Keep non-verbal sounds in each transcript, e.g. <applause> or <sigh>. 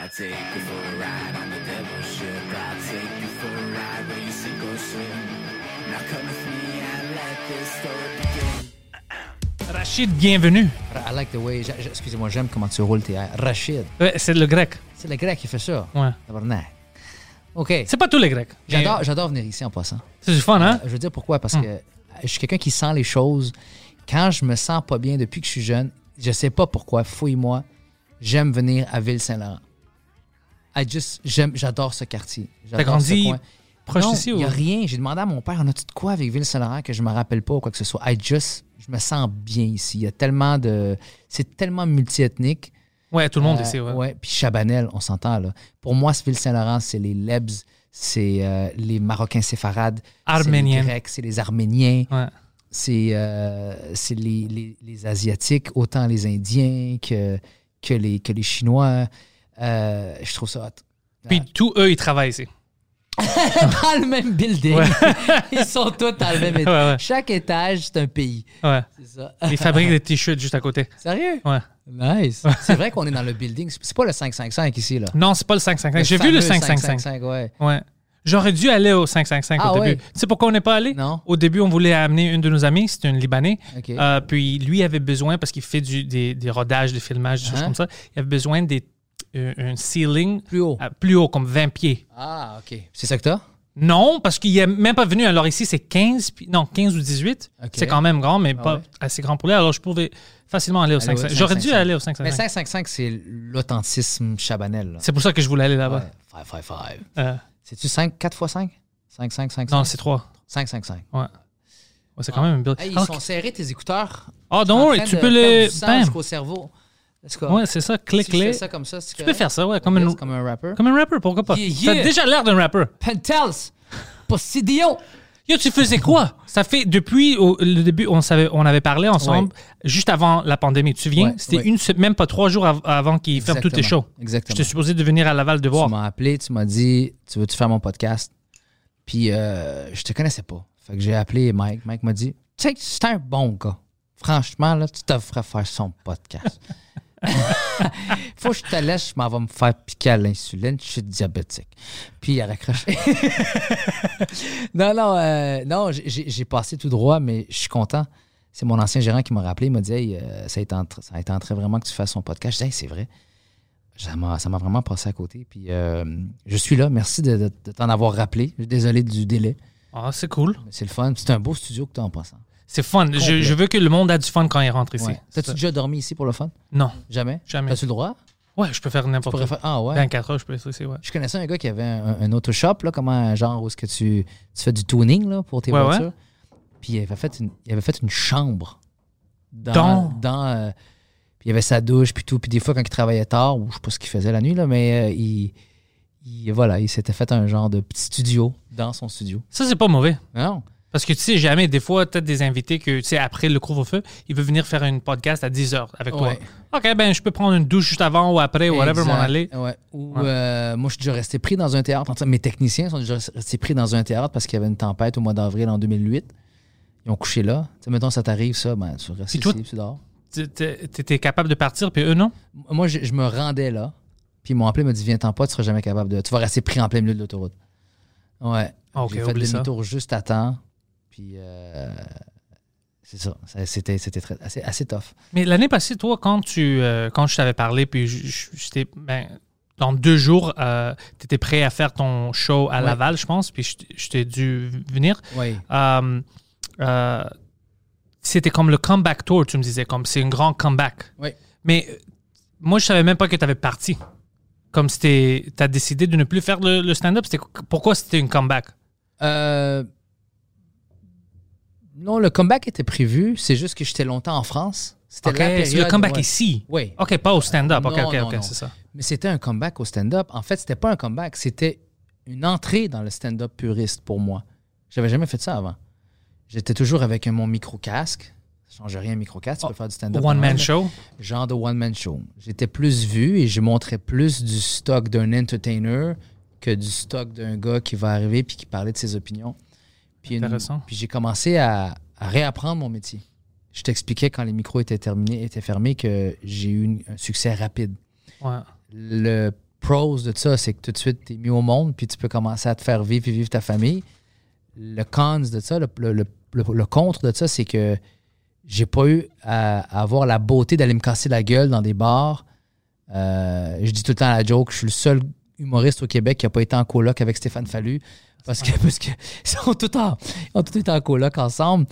I take you for a ride on the devil's ship. I take you for a ride where you sink or swim. Now come with me and let this story begin. Rachid, bienvenue. I like the way. Excusez-moi, j'aime comment tu roules tes airs. Rachid. Ouais, c'est le grec. C'est le grec qui fait ça. Ouais. Tabarnak. OK. C'est pas tous les grecs. J'adore, j'adore venir ici en passant. C'est du fun, hein? Euh, Je veux dire pourquoi? Parce que je suis quelqu'un qui sent les choses. Quand je me sens pas bien depuis que je suis jeune, je sais pas pourquoi, fouille-moi, j'aime venir à Ville-Saint-Laurent. I just, j'aime, j'adore ce quartier. T'as grandi proche non, d'ici Il ou? n'y a rien. J'ai demandé à mon père, on a-tu de quoi avec Ville-Saint-Laurent que je me rappelle pas ou quoi que ce soit? I just, je me sens bien ici. Il y a tellement de. C'est tellement multiethnique. Ouais, tout le monde Euh, ici, ouais. Puis Chabanel, on s'entend là. Pour moi, ce Ville-Saint-Laurent, c'est les Lebs, c'est euh, les Marocains séfarades, c'est les. Grecs, c'est les Arméniens, Ouais. c'est euh, c'est les, les- les Asiatiques, autant les Indiens que, que, les, que les Chinois. Euh, je trouve ça hot. Puis tous eux, ils travaillent ici. <laughs> dans le même building. <laughs> Ils sont tous dans le même étage. Ouais, ouais. Chaque étage, c'est un pays. C'est ça. Ils <laughs> fabriquent des t-shirts juste à côté. Sérieux? Ouais. Nice. C'est vrai qu'on est dans le building. C'est pas le 555 ici, là. Non, c'est pas le 555. J'ai vu le fameux 555. ouais. Ouais. J'aurais dû aller au 555 Ah au début. Tu sais pourquoi on n'est pas allé? Non. Au début, on voulait amener une de nos amies, c'était une Libanais. Euh, puis lui avait besoin, parce qu'il fait du- des, des rodages, des filmages, des choses Hein? comme ça, il avait besoin des, un ceiling Plus haut. plus haut, comme 20 pieds. Ah, OK. C'est ça que t'as? Non, parce qu'il n'est même pas venu. Alors ici, c'est 15, puis- non, 15 ou 18. Ok. C'est quand même grand, mais pas ouais. assez grand pour lui. Alors je pouvais facilement aller au Aller au 555. J'aurais dû 555. aller au Mais 555. 555, c'est l'authentisme chabanel. C'est pour ça que je voulais aller là-bas. Ouais. 555. Euh, C'est-tu 5, 4 x 5? 5, 5, 5, non, c'est 3. 5, 5, 5. Ouais. Ouais, c'est quand même un build. Hey, ils Ah, sont serrés, tes écouteurs. Oh, don't worry, train tu peux les. Bam. jusqu'au cerveau. Ouais, c'est ça, Si je clique-les. ça comme ça, Tu peux faire ça, ouais, comme, une, comme un rapper. comme un rapper, pourquoi pas? Yeah, yeah. T'as déjà l'air d'un rapper. Pentels! Postidio! Yo, tu faisais quoi? Ça fait depuis au- le début, on, savait, on avait parlé ensemble juste avant la pandémie. Tu te souviens? Ouais, C'était une même pas trois jours av- avant qu'ils ferment tous tes shows. Exactement. J'étais supposé de venir à Laval de Tu voir. m'as appelé, tu m'as dit, tu veux-tu faire mon podcast? Puis euh, je te connaissais pas. Fait que j'ai appelé Mike. Mike m'a dit, tu sais, c'est un bon gars. Franchement, là, tu devrais faire son podcast. <laughs> <laughs> Faut que je te laisse, je m'en vais me faire piquer à l'insuline, je suis diabétique. Puis il a raccroché. <laughs> non, non, euh, non, j'ai- passé tout droit, mais je suis content. C'est mon ancien gérant qui m'a rappelé, il m'a dit, hey, euh, ça, a été en tra- ça a été en train vraiment que tu fasses son podcast. Je dis, hey, c'est vrai ça m'a vraiment passé à côté. Puis euh, je suis là. Merci de, de- de t'en avoir rappelé. Je suis Désolé du délai. Ah, c'est cool. C'est le fun. C'est un beau studio que tu as en passant. C'est fun. Je, veux que le monde a du fun quand il rentre ici. Ouais. T'as-tu déjà dormi ici pour le fun? Non, Jamais? jamais. As-tu le droit? Ouais, je peux faire n'importe quoi. faire- Ah ouais? 24 heures, je peux ici, ouais. Je connaissais un gars qui avait un, un autoshop, là, comme un genre où est-ce que tu, tu fais du tuning là, pour tes Ouais, voitures. Puis il avait, fait une, il avait fait une chambre dans. Dans? dans, euh, puis il avait sa douche, puis tout. Puis des fois, quand il travaillait tard, ou je sais pas ce qu'il faisait la nuit, là, mais euh, il, il- Voilà, il s'était fait un genre de petit studio dans son studio. Ça, c'est pas mauvais. Non? Parce que tu sais jamais, des fois, peut-être des invités que, tu sais, après le couvre-feu, ils veulent venir faire une podcast à 10 heures avec toi. Ouais. OK, ben, je peux prendre une douche juste avant ou après, whatever, m'en aller. Ouais. Ou, Ouais. euh, moi, je suis déjà resté pris dans un théâtre. Mes techniciens sont déjà restés pris dans un théâtre parce qu'il y avait une tempête au mois d'avril en 2008. Ils ont couché là. Tu sais, mettons, ça t'arrive, ça, ben, tu restes ici, tu dors. Tu étais capable de partir, puis eux, non? Moi, je, je me rendais là. Puis ils m'ont appelé, ils m'ont dit Viens-t'en pas, tu seras jamais capable de. Tu vas rester pris en plein milieu de l'autoroute. Ouais. OK, J'ai fait demi-tour juste à temps. Puis euh, c'est ça. C'était c'était assez, assez tough. Mais l'année passée, toi, quand tu euh, quand je t'avais parlé, puis je- je- j'étais ben, dans deux jours, tu étais prêt à faire ton show à Ouais. Laval, je pense, puis je t'ai- je t'ai dû venir. Oui. Euh, euh, c'était comme le comeback tour, tu me disais, comme c'est un grand comeback. Oui. Mais euh, moi, je savais même pas que tu avais parti. Comme c'était, tu as décidé de ne plus faire le, le stand-up. C'était, pourquoi c'était une comeback? Euh, non, le comeback était prévu. C'est juste que j'étais longtemps en France. C'était la période. le comeback ouais. ici? Oui. OK, pas au stand-up. OK, Non, OK, OK, c'est ça. Mais c'était un comeback au stand-up. En fait, c'était pas un comeback, c'était une entrée dans le stand-up puriste pour moi. J'avais jamais fait ça avant. J'étais toujours avec mon micro-casque. Ça change rien, micro-casque, tu peux faire du stand-up. One normal, man mais show? Genre de one-man show. J'étais plus vu et je montrais plus du stock d'un entertainer que du stock d'un gars qui va arriver puis qui parlait de ses opinions. Puis, une- Intéressant. puis j'ai commencé à, à réapprendre mon métier. Je t'expliquais quand les micros étaient terminés, étaient fermés, que j'ai eu une- un succès rapide Ouais. le pros de ça, c'est que tout de suite, tu es mis au monde, puis tu peux commencer à te faire vivre et vivre ta famille. Le cons de ça, le, le- le- le- le contre de ça, c'est que j'ai pas eu à, à avoir la beauté d'aller me casser la gueule dans des bars. Euh, je dis tout le temps à la joke, je suis le seul humoriste au Québec qui n'a pas été en coloc avec Stéphane Fallu. Parce que, parce que <laughs> tous en, ils ont tous été en coloc ensemble.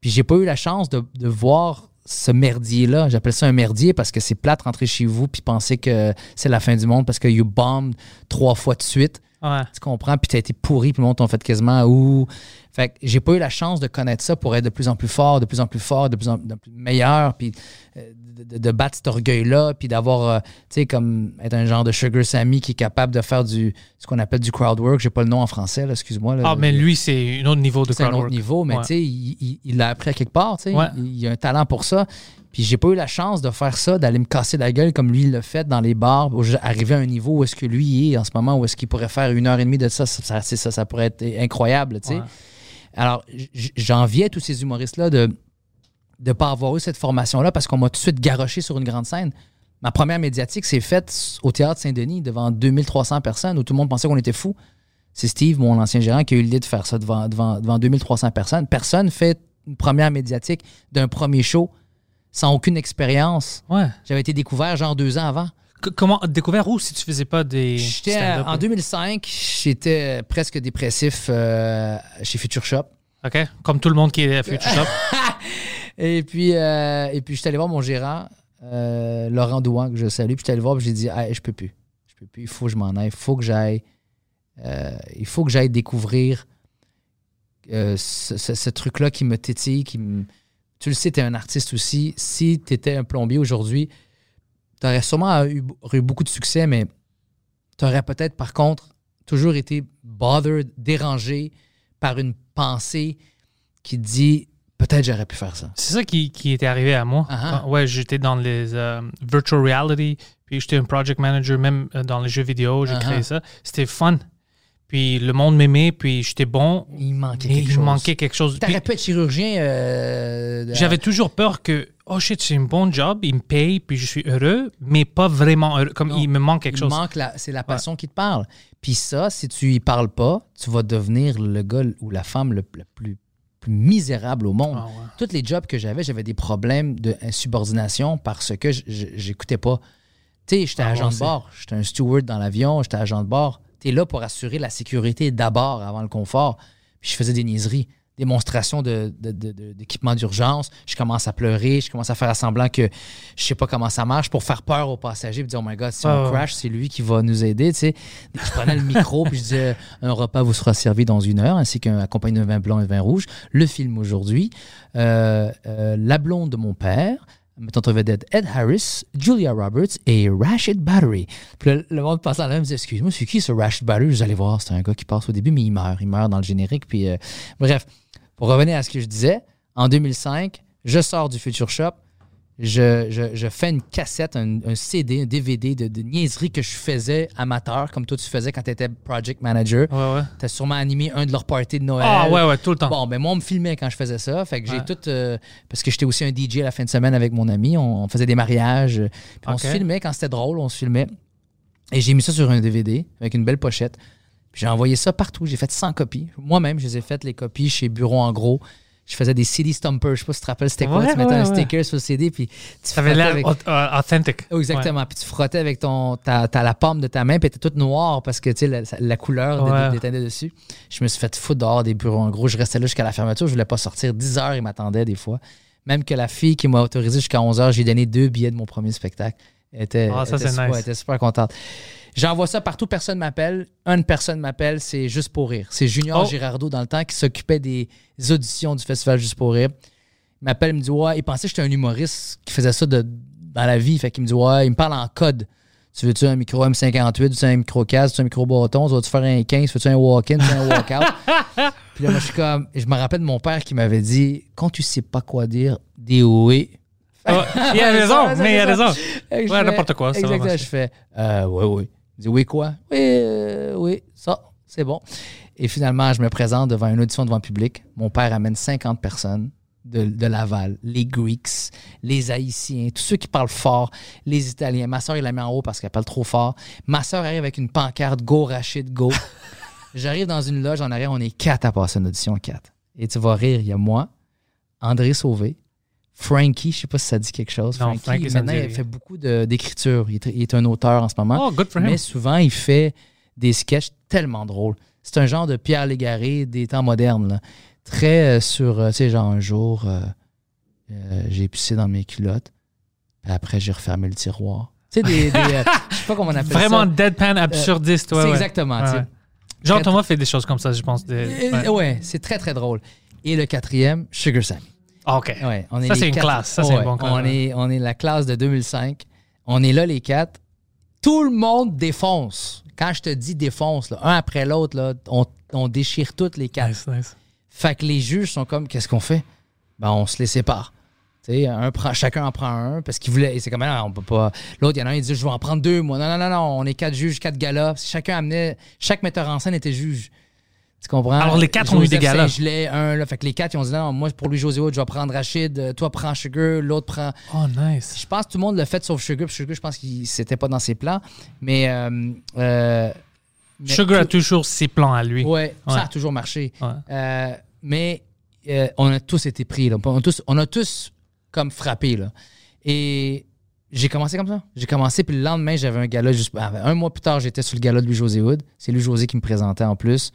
Puis j'ai pas eu la chance de, de voir ce merdier-là. J'appelle ça un merdier parce que c'est plate rentrer chez vous puis penser que c'est la fin du monde parce que you bombed trois fois de suite. Ouais. Tu comprends? Puis t'as été pourri, puis le monde t'ont fait quasiment ouh. Fait que j'ai pas eu la chance de connaître ça pour être de plus en plus fort, de plus en plus fort, de plus en de plus meilleur, puis euh, de, battre cet orgueil-là, puis d'avoir, euh, tu sais, comme être un genre de Sugar Sammy qui est capable de faire du, ce qu'on appelle du crowd work. J'ai pas le nom en français, là, excuse-moi. là. Ah, mais lui, c'est un autre niveau de C'est un crowd autre work. niveau, mais Ouais. tu sais, il l'a appris à quelque part, tu sais. Ouais. Il, il a un talent pour ça. Puis j'ai pas eu la chance de faire ça, d'aller me casser la gueule comme lui il l'a fait dans les bars, arriver à un niveau où est-ce que lui est en ce moment, où est-ce qu'il pourrait faire une heure et demie de ça, ça, ça, ça, ça pourrait être incroyable, tu sais. Ouais. Alors, j'enviais tous ces humoristes-là de ne pas avoir eu cette formation-là parce qu'on m'a tout de suite garoché sur une grande scène. Ma première médiatique s'est faite au Théâtre Saint-Denis devant 2300 personnes où tout le monde pensait qu'on était fous. C'est Steve, mon ancien gérant, qui a eu l'idée de faire ça devant, devant, devant 2300 personnes. Personne fait une première médiatique d'un premier show sans aucune expérience. Ouais. J'avais été découvert genre deux ans avant. C- comment découvert où si tu faisais pas des. J'étais stand-up? en 2005, j'étais presque dépressif euh, chez Future Shop. OK. Comme tout le monde qui est à Future <laughs> Shop. Et puis, euh, et puis je suis allé voir mon gérant, euh, Laurent Douan, que je salue. Puis je suis allé voir, puis j'ai dit Hey, Je peux plus. Je peux plus. Il faut que je m'en aille. Il faut que j'aille. euh, il faut que j'aille découvrir ce, truc-là qui me tétille. Qui me... Tu le sais, tu es un artiste aussi. Si tu étais un plombier aujourd'hui, tu aurais sûrement eu, eu beaucoup de succès, mais tu aurais peut-être, par contre, toujours été bothered, dérangé par une pensée qui dit peut-être j'aurais pu faire ça. C'est ça qui, qui était arrivé à moi. Ah ah. Ouais, j'étais dans les euh, virtual reality, puis j'étais un project manager même euh, dans les jeux vidéo, j'ai Ah créé ça. C'était fun. Puis le monde m'aimait, puis j'étais bon. Il manquait quelque il chose. manquait quelque chose. T'aurais pu être chirurgien. euh, de- J'avais toujours peur que, oh shit, c'est un bon job, il me paye, puis je suis heureux, mais pas vraiment heureux. Comme Non. il me manque quelque Il chose. manque c'est la passion qui te parle. Puis ça, si tu y parles pas, tu vas devenir le gars ou la femme le, le plus, plus misérable au monde. Ah ouais. Tous les jobs que j'avais, j'avais des problèmes d'insubordination parce que j'écoutais pas. Tu sais, j'étais Ah, agent de bord, j'étais un steward dans l'avion, j'étais agent de bord. Tu es là pour assurer la sécurité d'abord avant le confort. Puis je faisais des niaiseries, démonstrations de- de- de- de- d'équipement d'urgence. Je commence à pleurer, je commence à faire semblant que je sais pas comment ça marche pour faire peur aux passagers. Puis dire, oh my God, si Ah on ouais. crash, c'est lui qui va nous aider. Tu sais. Je prenais le micro puis je disais, <laughs> un repas vous sera servi dans une heure, ainsi qu'un accompagné d'un vin blanc et vin rouge. Le film aujourd'hui, euh, euh, La blonde de mon père, mettant en vedette Ed Harris, Julia Roberts et Rashid Battery. Puis le, le monde passant là me dit Excuse-moi, c'est qui ce Rashid Battery Vous allez voir, c'est un gars qui passe au début, mais il meurt. Il meurt dans le générique. Puis, euh, bref, pour revenir à ce que je disais, en 2005, je sors du Future Shop. Je, je- je fais une cassette, un, un CD, un DVD de, de niaiseries que je faisais amateur, comme toi tu faisais quand tu étais project manager. Ouais, ouais. Tu as sûrement animé un de leurs parties de Noël. Ah ouais, ouais, tout le temps. Bon, ben moi, on me filmait quand je faisais ça. Fait que j'ai tout. euh, parce que j'étais aussi un DJ à la fin de semaine avec mon ami. On, on faisait des mariages. puis On se filmait quand c'était drôle, on se filmait. Et j'ai mis ça sur un DVD avec une belle pochette. J'ai envoyé ça partout. J'ai fait 100 copies. Moi-même, je les ai faites, les copies, chez Bureau en gros. Je faisais des CD Stumpers. Je sais pas si tu te rappelles, c'était quoi. Ouais, tu mettais ouais, un ouais. sticker sur le CD. Puis tu Ça avait frottais l'air avec- euh, authentique. Oh, exactement. Puis tu frottais avec ton, ta, ta- la paume de ta main, puis était toute noire parce que tu sais, la, la couleur dé- Ouais. déteindait dessus. Je me suis fait foutre dehors des bureaux. En gros, je restais là jusqu'à la fermeture. Je voulais pas sortir. 10 heures, ils m'attendaient des fois. Même que la fille qui m'a autorisé jusqu'à 11 heures, j'ai donné deux billets de mon premier spectacle. Elle était, Ah, ça, était super, nice. elle était super contente. J'envoie ça partout, personne m'appelle. Une personne m'appelle, c'est Juste pour rire. C'est Junior Oh. Girardeau dans le temps qui s'occupait des auditions du festival Juste pour rire. Il m'appelle, il me dit Ouais, il pensait que j'étais un humoriste qui faisait ça de, dans la vie. Fait qu'il me dit Ouais, il me parle en code. Tu veux-tu un micro M58, tu veux un micro casque, tu veux un micro bâton, tu vas-tu faire un 15, veux-tu un walk-in, tu veux un walk-out? <laughs> Puis là, moi, je suis comme, je me rappelle de mon père qui m'avait dit Quand tu sais pas quoi dire, dis oui. Ah, il a <laughs> raison, mais il a raison. Ouais, n'importe quoi, ça Exactement. Je fais euh, Oui, oui. Il dit Oui, quoi? Oui, euh, oui, ça, c'est bon. Et finalement, je me présente devant une audition devant le public. Mon père amène 50 personnes. de, de Laval, les Greeks, les Haïtiens, tous ceux qui parlent fort, les Italiens. Ma soeur, il la met en haut parce qu'elle parle trop fort. Ma soeur arrive avec une pancarte Go Rachid Go. <laughs> J'arrive dans une loge en arrière, on est quatre à passer une audition, quatre. Et tu vas rire, il y a moi, André Sauvé, Frankie, je sais pas si ça dit quelque chose. Non, Frankie, maintenant, il fait beaucoup d'écriture. Il, est- il est un auteur en ce moment. Oh, good for him. Mais souvent, il fait des sketchs tellement drôles. C'est un genre de Pierre Légaré des temps modernes. là. Très euh, sur, euh, tu sais, genre un jour, euh, j'ai pissé dans mes culottes. Puis après, j'ai refermé le tiroir. Tu sais, des. des, <laughs> je sais pas comment on appelle Vraiment ça. deadpan absurdiste. ouais, exactement. tu sais. Ouais. Jean Thomas fait des choses comme ça, je pense. des- ouais. ouais, c'est très, très drôle. Et le quatrième, Sugar Sammy. Ah, OK. Ouais, on est Ça, c'est une quatre- classe. Ça, c'est Ouais, un bon classe. On est, on est la classe de 2005. On est là, les quatre. Tout le monde défonce. Quand je te dis défonce, là, un après l'autre, là, on, on déchire toutes les quatre. Nice, nice. Fait que les juges sont comme, qu'est-ce qu'on fait? Ben, on se les sépare. Un prend, chacun en prend un parce qu'il voulait. et C'est comme, non, on peut pas. L'autre, il y en a un, il dit, je vais en prendre deux, moi. Non, non, non, non, on est quatre juges, quatre galas. Chacun amenait. Chaque metteur en scène était juge. Tu comprends? Alors, les quatre ont eu des galas. Saint-Gelais, un, là. Fait que les quatre, ils ont dit, non, moi, pour lui, José Hood, je vais prendre Rachid. euh, Toi, prends Sugar. L'autre prend. Oh, nice. Je pense que tout le monde l'a fait sauf Sugar. Puis Sugar, je pense qu'il c'était pas dans ses plans. Mais. euh, euh, mais Sugar a toujours ses plans à lui. Ouais, ça Ouais. a toujours marché. Ouais. Euh, mais on a tous été pris. Là. On, a tous, on a tous comme frappé. Là. Et j'ai commencé comme ça. J'ai commencé, puis le lendemain, j'avais un gala. Juste, ah, un mois plus tard, j'étais sur le gala de Louis-José Hood. C'est Louis-José qui me présentait en plus.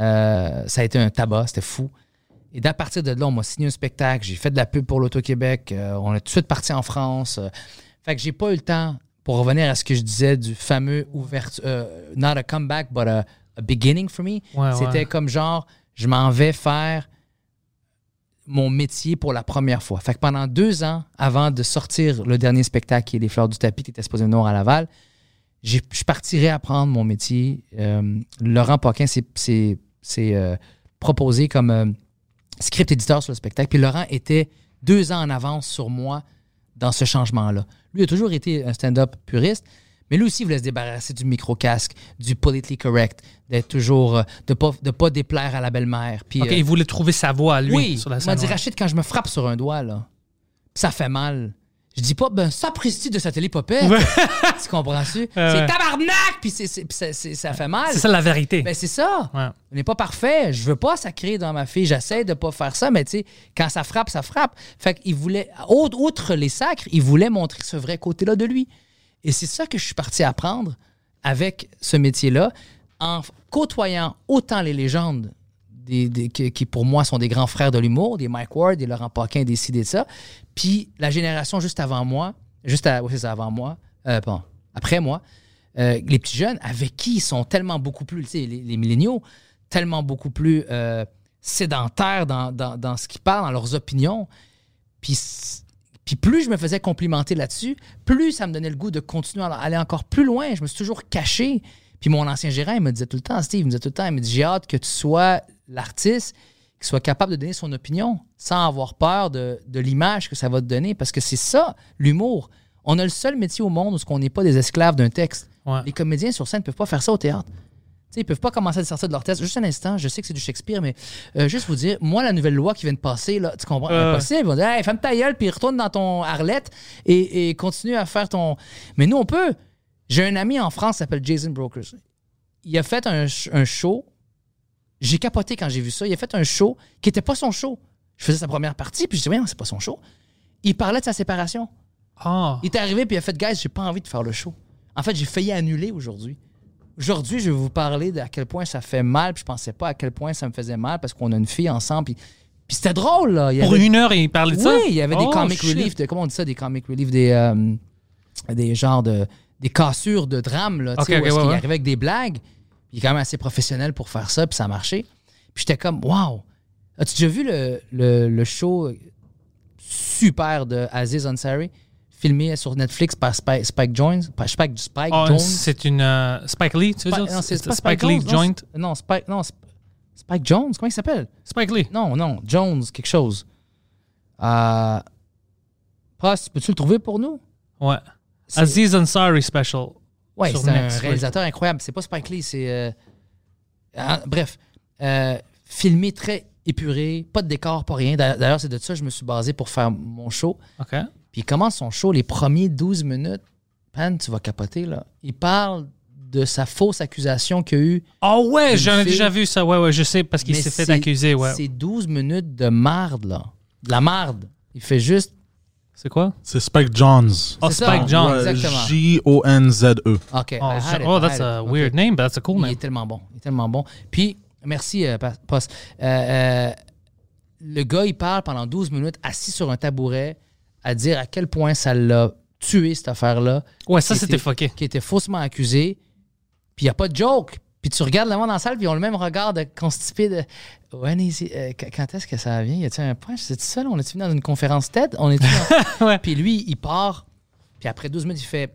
Euh, ça a été un tabac, c'était fou. Et à partir de là, on m'a signé un spectacle. J'ai fait de la pub pour l'Auto-Québec. Euh, on est tout de suite parti en France. Euh, fait que j'ai pas eu le temps, pour revenir à ce que je disais du fameux ouverture, not a comeback, but a, a beginning for me. Ouais, C'était ouais. comme genre, je m'en vais faire mon métier pour la première fois. Fait que pendant deux ans, avant de sortir le dernier spectacle qui est Les Fleurs du Tapis, qui était exposé au Nord à Laval, je suis parti réapprendre mon métier. Euh, Laurent Paquin s'est- s'est, euh, proposé comme euh, script éditeur sur le spectacle. Puis Laurent était deux ans en avance sur moi dans ce changement-là. Lui a toujours été un stand-up puriste, mais lui aussi il voulait se débarrasser du micro-casque, du politically correct, d'être toujours, euh, de pas, de pas déplaire à la belle-mère. Puis, OK, il voulait trouver sa voix lui oui, sur la il scène. m'a dit. Rachid, quand je me frappe sur un doigt, là, ça fait mal. Je dis pas, ben, sapristi de cette épopée. <laughs> tu comprends-tu? ouais. c'est tabarnak, puis c'est- c'est- puis c'est- c'est- ça fait mal. C'est ça la vérité. Ben, c'est ça. Ouais. On n'est pas parfait. Je veux pas sacrer dans ma fille. J'essaie de pas faire ça, mais tu sais, quand ça frappe, ça frappe. Fait qu'il voulait, au- outre les sacres, il voulait montrer ce vrai côté-là de lui. Et c'est ça que je suis parti apprendre avec ce métier-là, en côtoyant autant les légendes qui, pour moi, sont des grands frères de l'humour, des Mike Ward, des Laurent Paquin, des ci, des ça, puis la génération juste avant moi, juste avant moi, euh, après moi, euh, les petits jeunes avec qui ils sont tellement beaucoup plus, tu sais, les, les milléniaux, tellement beaucoup plus euh, sédentaires dans, dans- dans ce qu'ils parlent, dans leurs opinions. Puis, puis plus je me faisais complimenter là-dessus, plus ça me donnait le goût de continuer à aller encore plus loin. Je me suis toujours caché. Puis mon ancien gérant, il me disait tout le temps, Steve, il me disait tout le temps, il me dit, j'ai hâte que tu sois l'artiste qui soit capable de donner son opinion sans avoir peur de, de l'image que ça va te donner. Parce que c'est ça, l'humour. On a le seul métier au monde où on n'est pas des esclaves d'un texte. Ouais. Les comédiens sur scène ne peuvent pas faire ça au théâtre. Tu sais, ils peuvent pas commencer à sortir de leur test. Juste un instant, je sais que c'est du Shakespeare, mais euh, juste vous dire, moi, la nouvelle loi qui vient de passer, là, tu comprends? Euh. Impossible. Ils vont dire, hey, ferme ta gueule, puis retourne dans ton Arlette et, et continue à faire ton. Mais nous, on peut. J'ai un ami en France qui s'appelle Jason Brokers. Il a fait un show. J'ai capoté quand j'ai vu ça. Il a fait un show qui n'était pas son show. Je faisais sa première partie, puis je dis, oui, c'est pas son show. Il parlait de sa séparation. Ah. Il est arrivé puis il a fait Guys, j'ai pas envie de faire le show. En fait, j'ai failli annuler aujourd'hui. Aujourd'hui, je vais vous parler de à quel point ça fait mal, puis je pensais pas à quel point ça me faisait mal parce qu'on a une fille ensemble. Puis, puis c'était drôle, là. Il Pour avait- une heure, il parlait de ça? Oui, il y avait des Oh, comic shit. relief, de, comment on dit ça, des comic relief, des, euh, des genres de. des cassures de drame, là. tu Ok, sais, où ok, est-ce ouais, ouais. arrivait avec des blagues. Il est quand même assez professionnel pour faire ça, puis ça a marché. Puis j'étais comme, waouh! As-tu déjà vu le, le, le show super de Aziz Ansari, filmé sur Netflix par Spike, Spike Jones? Par Spike, Spike Ah, Jones? c'est une euh, Spike Lee, tu veux Spike- dire? non, c'est Spike, Spike Lee Jones, Joint. non, Spike, non, Sp- Spike Jones, comment il s'appelle? Spike Lee. Non, non, Jones, quelque chose. Euh, Prost, peux-tu le trouver pour nous? Ouais. Aziz Ansari Special. Ouais, c'est un réalisateur incroyable. C'est pas Spike Lee, c'est. euh, ah, bref, euh, filmé très épuré, pas de décor, pas rien. D'a- D'ailleurs, c'est de ça que je me suis basé pour faire mon show. OK. Puis il commence son show, les premiers 12 minutes, Pan, tu vas capoter, là. Il parle de sa fausse accusation qu'il y a eu. Oh ouais, j'en ai déjà vu ça. Ouais, ouais, je sais, parce qu'il s'est fait accuser, ouais. C'est 12 minutes de marde, là. De la marde. Il fait juste. C'est quoi? C'est Spike Johns. Oh, ça. Spike John. Ouais. Exactement. J-O-N-Z-E. OK. Oh, I had it, oh, I that's had a it. weird name, but that's a cool Il name. est tellement bon. Il est tellement bon. Puis, merci, euh, Pa-. Euh, euh, le gars, il parle pendant 12 minutes, assis sur un tabouret, à dire à quel point ça l'a tué, cette affaire-là. Ouais, ça, Qui c'était était- fucké. Qui était faussement accusé. Puis, il n'y a pas de joke. Puis, tu regardes le monde dans la salle, puis ils ont le même regard de constipé de. Ouais, Nancy, euh, qu- quand est-ce que ça vient? Y a-t-il un point? C'est seul? On est-tu venu dans une conférence TED? On est <laughs> Ouais. Puis lui, il part. Puis après 12 minutes, il fait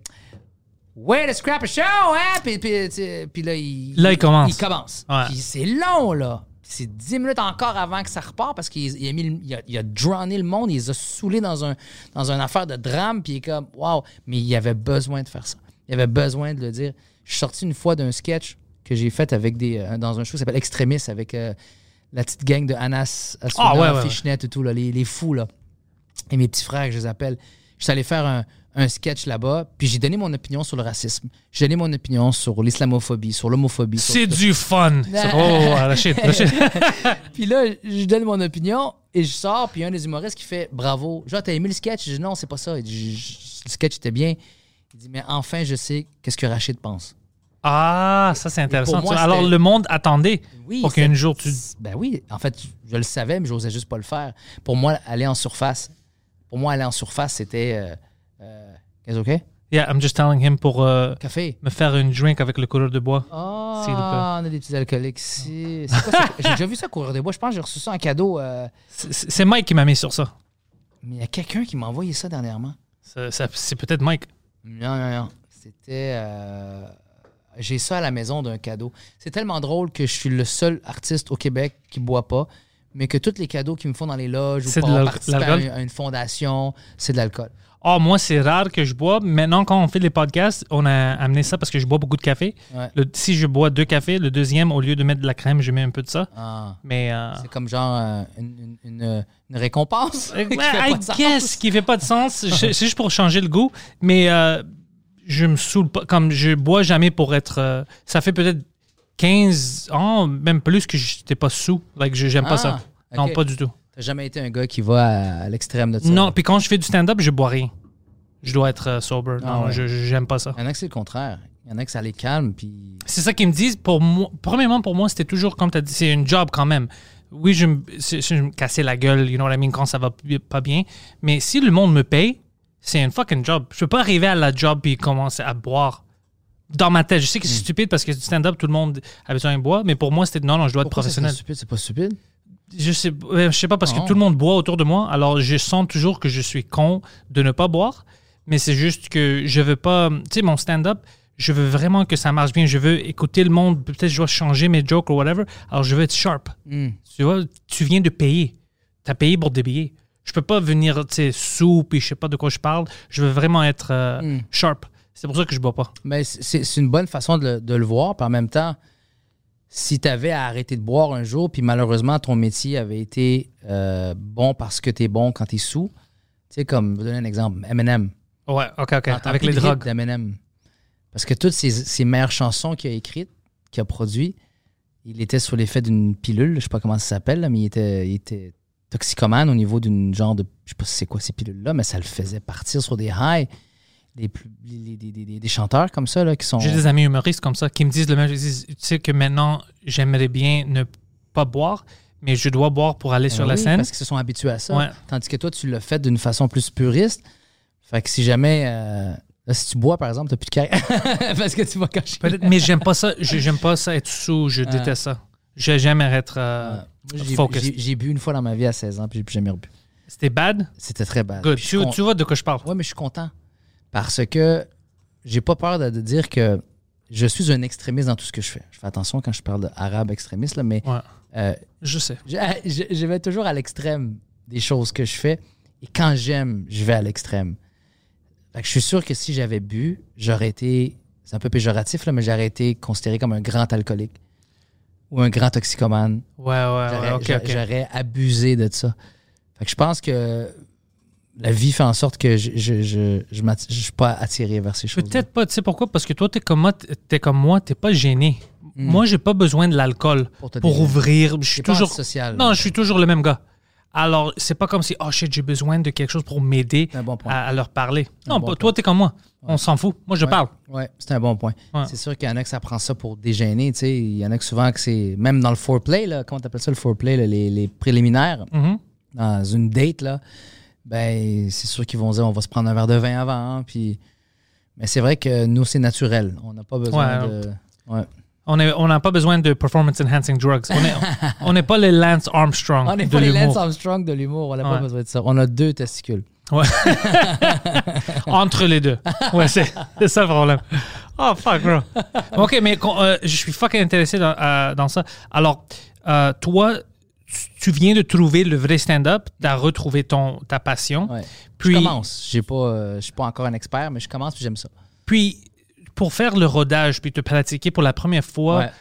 Way to scrap a show, hein? Puis, puis, puis là, il, Là, il commence. Il commence. Ouais. Puis c'est long, là. Puis C'est 10 minutes encore avant que ça repart parce qu'il il a, mis le- il a, il a drowné le monde, il les a saoulés dans, un, dans une affaire de drame, puis il est comme, wow. Mais il avait besoin de faire ça. Il avait besoin de le dire. Je suis sorti une fois d'un sketch que j'ai fait avec des, euh, dans un show qui s'appelle Extremis avec euh, la petite gang de Anas, Asuna, Ah, ouais, ouais, et tout, là, les, les fous, là. Et mes petits frères, je les appelle. Je suis allé faire un, un sketch là-bas, puis j'ai donné mon opinion sur le racisme. J'ai donné mon opinion sur l'islamophobie, sur l'homophobie. C'est du fun. Oh, la shit, la shit. Puis là, je donne mon opinion et je sors, puis un des humoristes qui fait bravo. Genre, t'as aimé le sketch? Je dis non, c'est pas ça. Il dit, Je- le sketch était bien. Il dit, mais enfin, je sais qu'est-ce que Rachid pense. Ah, ça, c'est intéressant. moi, Alors, le monde attendait Oui, pour qu'un jour tu. Ben oui, en fait, je le savais, mais j'osais juste pas le faire. Pour moi, aller en surface, pour moi, aller en surface, c'était. Euh, euh, OK? Yeah, I'm just telling him pour euh, Café. me faire une drink avec le couleur de bois. Ah, plaît. on a des petits alcooliques ici. C'est quoi ça? <laughs> J'ai déjà vu ça courir des bois. Je pense que j'ai reçu ça en cadeau. euh, C'est Mike qui m'a mis sur ça. Mais il y a quelqu'un qui m'a envoyé ça dernièrement. C'est peut-être Mike. Non, non, non. C'était. J'ai ça à la maison d'un cadeau. C'est tellement drôle que je suis le seul artiste au Québec qui boit pas, mais que tous les cadeaux qu'ils me font dans les loges ou C'est pour participé à, l'alcool? une- fondation, c'est de l'alcool. Oh, moi, c'est rare que je bois. Maintenant, quand on fait les podcasts, on a amené ça parce que je bois beaucoup de café. Ouais. Le- si je bois deux cafés, le deuxième, au lieu de mettre de la crème, je mets un peu de ça. Ah, Mais. euh, c'est comme genre euh, une, une- récompense. Ouais, <laughs> qui fait pas I de sens. guess qui fait pas de sens. C'est juste pour changer le goût. Mais euh, je me saoule pas. Comme je bois jamais pour être. euh, ça fait peut-être 15 ans, même plus que j'étais pas sous. Like, je- j'aime pas Ah, ça. Non, ok. pas du tout. T'as jamais été un gars qui va à, à l'extrême de ça? Non, puis quand je fais du stand-up, je bois rien. Je dois être euh, sober. Ah non, ouais. je je- j'aime pas ça. Il y en a que c'est le contraire. Il y en a que ça les calme, puis. C'est ça qu'ils me disent. Pour moi, premièrement, pour moi, c'était toujours, comme tu as dit, c'est un job quand même. Oui, je me, c'est- je me cassais la gueule, you know what I mean, quand ça va p- pas bien. Mais si le monde me paye, c'est un fucking job. Je peux pas arriver à la job et commencer à boire. Dans ma tête, je sais que Hmm. c'est stupide parce que du stand-up, tout le monde a besoin de boire, mais pour moi, c'était non, non, je dois être Pourquoi professionnel. C'est stupide, c'est pas stupide? Je sais, euh, je sais pas parce Non. que tout le monde boit autour de moi, alors je sens toujours que je suis con de ne pas boire, mais c'est juste que je veux pas. Tu sais, mon stand-up, je veux vraiment que ça marche bien. Je veux écouter le monde. Peut-être je dois changer mes jokes ou whatever. Alors je veux être sharp. Hmm. Tu vois, tu viens de payer. Tu as payé pour des billets. Je peux pas venir, tu sais, sous, puis je sais pas de quoi je parle. Je veux vraiment être euh, Mm. sharp. C'est pour ça que je bois pas. Mais c'est c'est une bonne façon de le, de le voir. Puis en même temps, si tu avais à arrêter de boire un jour, puis malheureusement ton métier avait été euh, bon parce que tu es bon quand tu es sous, tu sais, comme, je vais donner un exemple, Eminem. Ouais, ok, ok. Avec les drogues. d'Eminem. Parce que toutes ses, ses meilleures chansons qu'il a écrites, qu'il a produites, il était sous l'effet d'une pilule, je sais pas comment ça s'appelle, mais il était, il était toxicomane au niveau d'une genre de. Je sais pas si c'est quoi ces pilules-là, mais ça le faisait partir sur des highs. Des, plus, des, des- des- des chanteurs comme ça là, qui sont. J'ai des amis humoristes comme ça qui me disent le même. Ils disent, tu sais que maintenant, j'aimerais bien ne pas boire, mais je dois boire pour aller sur Ben la oui, scène. Parce qu'ils se sont habitués à ça. Ouais. Tandis que toi, tu l'as fait d'une façon plus puriste. Fait que si jamais. euh, là, si tu bois, par exemple, t'as plus de carrière. <laughs> parce que tu vas cacher. Mais j'aime pas ça. Je- J'aime pas ça être sous. Je Ah. déteste ça. J'ai- J'aime être euh, j'ai- focus. j'ai- J'ai bu une fois dans ma vie à 16 ans, puis j'ai plus jamais rebu. C'était bad? C'était très bad. Good. Je Tu, vois de quoi je parle. Ouais, mais je suis content. Parce que j'ai pas peur de, de dire que je suis un extrémiste dans tout ce que je fais. Je fais attention quand je parle d'arabe extrémiste, là, mais Ouais. euh, Je sais. je, je- je vais toujours à l'extrême des choses que je fais. Et quand j'aime, je vais à l'extrême. Je suis sûr que si j'avais bu, j'aurais été. C'est un peu péjoratif, là, mais j'aurais été considéré comme un grand alcoolique. Ou un grand toxicomane. Ouais, ouais, ouais. J'aurais Ok, j'a- ok. j'aurais abusé de ça. Fait que je pense que la vie fait en sorte que je je, je, je, m'atti- je suis pas attiré vers ces choses. Peut-être pas, tu sais pourquoi? Parce que toi, moi, t'es comme moi, t'es pas gêné. Moi, j'ai pas besoin de l'alcool. Pour pour, ouvrir. Je suis toujours. antisocial. Non, je suis toujours le même gars. Alors, c'est pas comme si, oh shit, j'ai besoin de quelque chose pour m'aider bon à, à leur parler. Non, bon point. toi, t'es comme moi. On s'en fout. Moi, je Ouais. parle. Ouais, c'est un bon point. Ouais. C'est sûr qu'il y en a que ça prend ça pour dégêner, tu sais. Il y en a que souvent que c'est. Même dans le foreplay, là, comment t'appelles ça le foreplay, là, les, les préliminaires, Mhm. dans une date, là, ben, c'est sûr qu'ils vont dire on va se prendre un verre de vin avant. hein, puis... Mais c'est vrai que nous, c'est naturel. On n'a pas besoin de. Ouais. On n'a pas besoin de performance enhancing drugs. On est- <laughs> On n'est pas les Lance Armstrong On n'est pas les. Lance Armstrong de l'humour. On n'a pas besoin de ça. On a deux testicules. Ouais. <laughs> Entre les deux. Ouais, c'est ça le problème. Oh, fuck, bro. OK, mais euh, je suis fucking intéressé dans, euh, dans ça. Alors, euh, toi, tu- viens de trouver le vrai stand-up, tu as retrouvé ton, ta passion. Ouais. Puis, je commence. Je suis pas encore un expert, mais je commence puis j'aime ça. puis, pour faire le rodage, puis te pratiquer pour la première fois Ouais.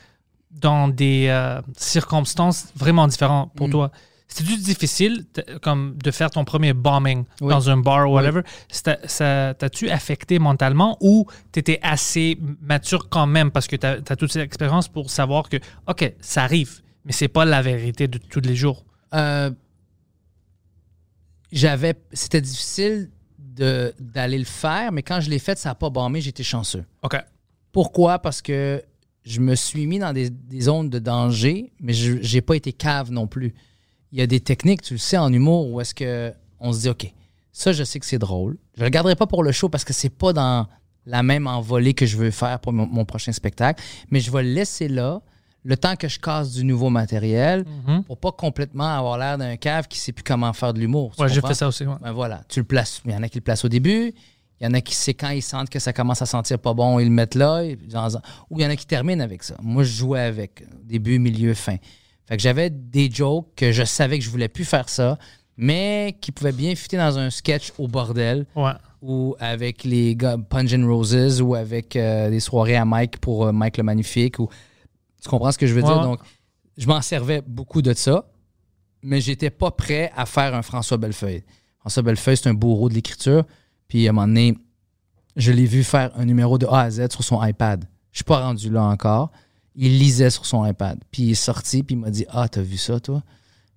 dans des euh, circonstances vraiment différentes pour Mm. toi, c'était difficile comme de faire ton premier bombing Oui. dans un bar ou whatever? Ça- ça T'as-tu affecté mentalement ou t'étais assez mature quand même parce que t'as as toute cette expérience pour savoir que, OK, ça arrive, mais c'est pas la vérité de tous les jours? Euh, j'avais c'était difficile d'aller le faire mais quand je l'ai fait ça n'a pas bombé j'étais chanceux. OK. pourquoi? Parce que je me suis mis dans des, des zones de danger mais je j'ai pas été cave non plus. Il y a des techniques tu le sais en humour où est-ce que on se dit ok ça je sais que c'est drôle. Je le garderai pas pour le show parce que c'est pas dans la même envolée que je veux faire pour mon, mon prochain spectacle mais je vais le laisser là le temps que je casse du nouveau matériel Mhm. pour pas complètement avoir l'air d'un cave qui sait plus comment faire de l'humour. Ouais, j'ai fait ça aussi. ouais. Ben voilà, tu le places. Il y en a qui le placent au début, il y en a qui, c'est quand ils sentent que ça commence à sentir pas bon, ils le mettent là, et dans- ou il y en a qui terminent avec ça. Moi, je jouais avec, début, milieu, fin. Fait que j'avais des jokes que je savais que je voulais plus faire ça, mais qui pouvaient bien fitter dans un sketch au bordel Ouais. ou avec les gars Pungent Roses ou avec euh, des soirées à Mike pour euh, Mike le Magnifique. Ou... Tu comprends ce que je veux Ouais, dire? Donc, je m'en servais beaucoup de ça, mais j'étais pas prêt à faire un François Bellefeuille. François Bellefeuille, c'est un bourreau de l'écriture. Puis à un moment donné, je l'ai vu faire un numéro de A à Z sur son iPad. Je suis pas rendu là encore. Il lisait sur son iPad. Puis il est sorti, puis il m'a dit Ah, t'as vu ça, toi?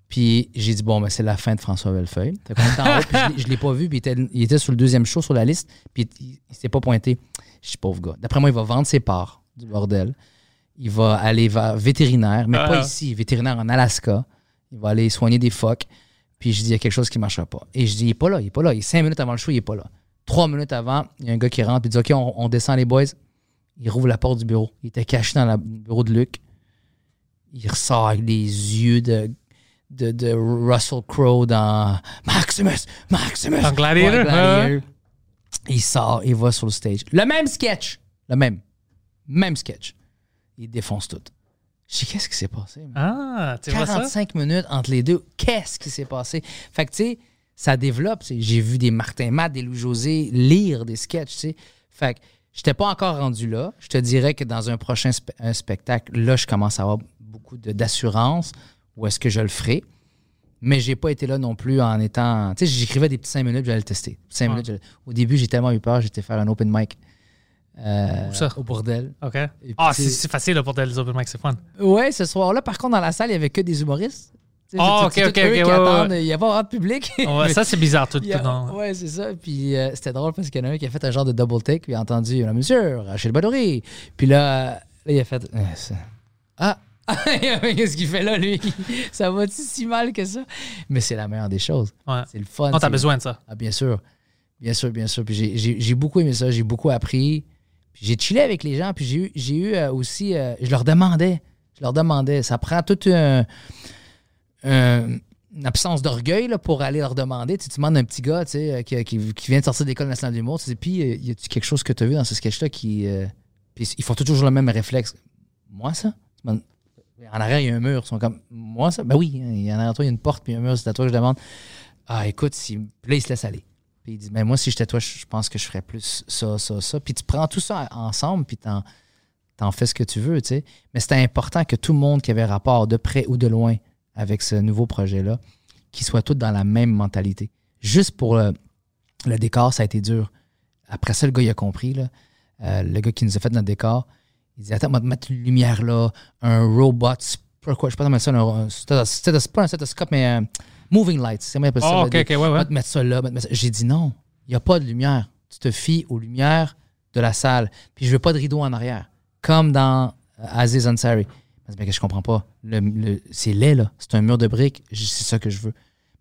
Puis j'ai dit, bon, ben, c'est la fin de François Bellefeuille. Haut, puis je je l'ai pas vu, puis il était, il était sur le deuxième show sur la liste, puis il, il s'est pas pointé. Je suis pauvre gars. D'après moi, il va vendre ses parts du bordel. Il va aller vers vétérinaire, mais Ah. pas ici, vétérinaire en Alaska. Il va aller soigner des phoques. Puis je dis, il y a quelque chose qui ne marchera pas. Et je dis, il n'est pas là, il n'est pas là. Il est cinq minutes avant le show, il n'est pas là. Trois minutes avant, il y a un gars qui rentre, il dit, OK, on, on descend les boys. Il rouvre la porte du bureau. Il était caché dans le bureau de Luc. Il ressort avec des yeux de, de, de Russell Crowe dans Maximus, Maximus. Dans Gladiator, ouais. Il sort, il va sur le stage. Le même sketch. Le même. Même sketch. Il défonce tout. Je dis, qu'est-ce qui s'est passé? man? Ah, tu vois ça? 45 minutes entre les deux. Qu'est-ce qui s'est passé? Fait que, tu sais, ça développe. sais. J'ai vu des Martin Matt, des Louis-José lire des sketchs, tu sais. Fait que, j'étais pas encore rendu là. Je te dirais que dans un prochain spe- un spectacle, là, je commence à avoir beaucoup d'assurance. Où est-ce que je le ferai? Mais j'ai pas été là non plus en étant. Tu sais, j'écrivais des petits 5 minutes, j'allais le tester. 5 Ouais. minutes, Au début, j'ai tellement eu peur, j'étais faire un open mic euh, Où ça? au bordel. OK. Ah, c'est facile là, pour les open mic, c'est fun. Ouais, ce soir-là, par contre, dans la salle, il y avait que des humoristes. Ah, c'est ok, ok, ok, ouais, ouais. Il n'y a pas de public. <laughs> Ouais, ça, c'est bizarre tout tout non. Ouais, c'est ça. Puis euh, c'était drôle parce qu'il y en a un qui a fait un genre de double take, puis il a entendu là, Monsieur, Rachel Badouri. Puis là, là, il a fait Euh, Ah! <laughs> Qu'est-ce qu'il fait là, lui? <laughs> ça va-tu si mal que ça? Mais c'est la meilleure des choses. Ouais. C'est le fun. Non, t'as besoin de ça. ah, bien sûr. Bien sûr, bien sûr. Puis j'ai- j'ai beaucoup aimé ça. J'ai beaucoup appris. J'ai chillé avec les gens. Puis j'ai eu, euh, aussi. euh, je leur demandais. Je leur demandais. Ça prend toute un- un- une absence d'orgueil là, pour aller leur demander. Tu, sais, tu demandes un petit gars tu sais, euh, qui, vient de sortir de l'école nationale d'humour. Tu dis, puis, y a-tu quelque chose que tu as vu dans ce sketch-là qui. Puis ils font toujours le même réflexe. Moi, ça? En arrière, il y a un mur. Ils sont comme, moi, ça? Ben oui. Il y en de toi, il y a une porte, puis un mur. C'est à toi que je demande. Ah, écoute, si... là, il se laisse aller. Puis il dit, mais moi, si j'étais toi, je pense que je ferais plus ça, ça, ça. Puis tu prends tout ça ensemble, puis t'en, t'en fais ce que tu veux, tu sais. Mais c'était important que tout le monde qui avait rapport de près ou de loin avec ce nouveau projet-là, qu'ils soient tous dans la même mentalité. Juste pour le, décor, ça a été dur. Après ça, le gars, il a compris, là. Euh, le gars qui nous a fait notre décor, il dit Attends, on va mettre une lumière là, un robot, pourquoi, je sais pas comment ça, un, un stéthos- c'est pas un stéthoscope, mais moving lights. C'est comment on appelle ça, Oh, là, ok, des- ok, ouais, mettre ça là. mettre ça. J'ai dit non, il n'y a pas de lumière. Tu te fies aux lumières de la salle. Puis je veux pas de rideau en arrière. Comme dans euh, Aziz Ansari. Mais que je comprends pas? Le- le- c'est laid, là. C'est un mur de briques. C'est ça que je veux.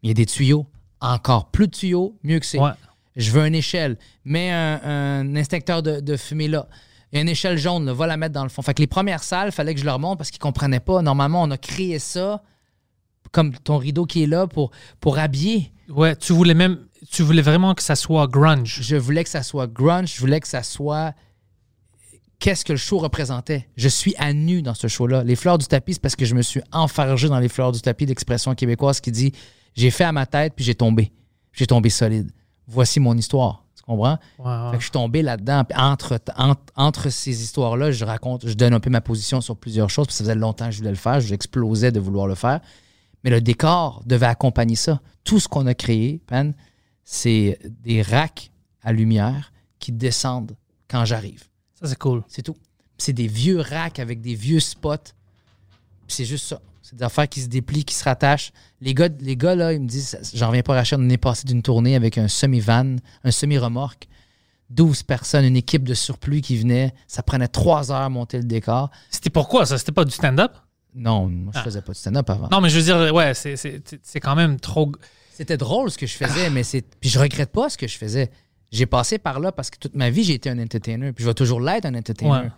Mais il y a des tuyaux. Encore plus de tuyaux, mieux que c'est. Ouais. Je veux une échelle. Mets un, un instincteur de, de fumée là. Il y a une échelle jaune, là, va la mettre dans le fond. Fait que les premières salles, il fallait que je leur montre parce qu'ils comprenaient pas. Normalement, on a créé ça comme ton rideau qui est là pour, pour habiller. Ouais, tu voulais même, tu voulais vraiment que ça soit grunge. Je voulais que ça soit grunge, je voulais que ça soit qu'est-ce que le show représentait. Je suis à nu dans ce show-là. Les fleurs du tapis, c'est parce que je me suis enfargé dans les fleurs du tapis d'expression québécoise qui dit j'ai fait à ma tête puis j'ai tombé. J'ai tombé solide. Voici mon histoire. Tu comprends? Fait que je suis tombé là-dedans. Puis Entre, entre, entre ces histoires-là, je raconte, je donne un peu ma position sur plusieurs choses. Puis ça faisait longtemps que je voulais le faire. J'explosais de vouloir le faire. Mais le décor devait accompagner ça. Tout ce qu'on a créé, Pan, c'est des racks à lumière qui descendent quand j'arrive. Ça, c'est cool. C'est tout. C'est des vieux racks avec des vieux spots. C'est juste ça. C'est des affaires qui se déplient, qui se rattachent. Les gars, les gars là, ils me disent, j'en reviens pas, Rachel, on est passé d'une tournée avec un semi-van, un semi-remorque, 12 personnes, une équipe de surplus qui venait. Ça prenait trois heures à monter le décor. C'était pourquoi ça? C'était pas du stand-up? Non, moi, je Ah. faisais pas de stand-up avant. Non, mais je veux dire, ouais, c'est- quand même trop. C'était drôle ce que je faisais, mais c'est. Puis je regrette pas ce que je faisais. J'ai passé par là parce que toute ma vie, j'ai été un entertainer. Puis je vais toujours l'être, un entertainer. Ouais.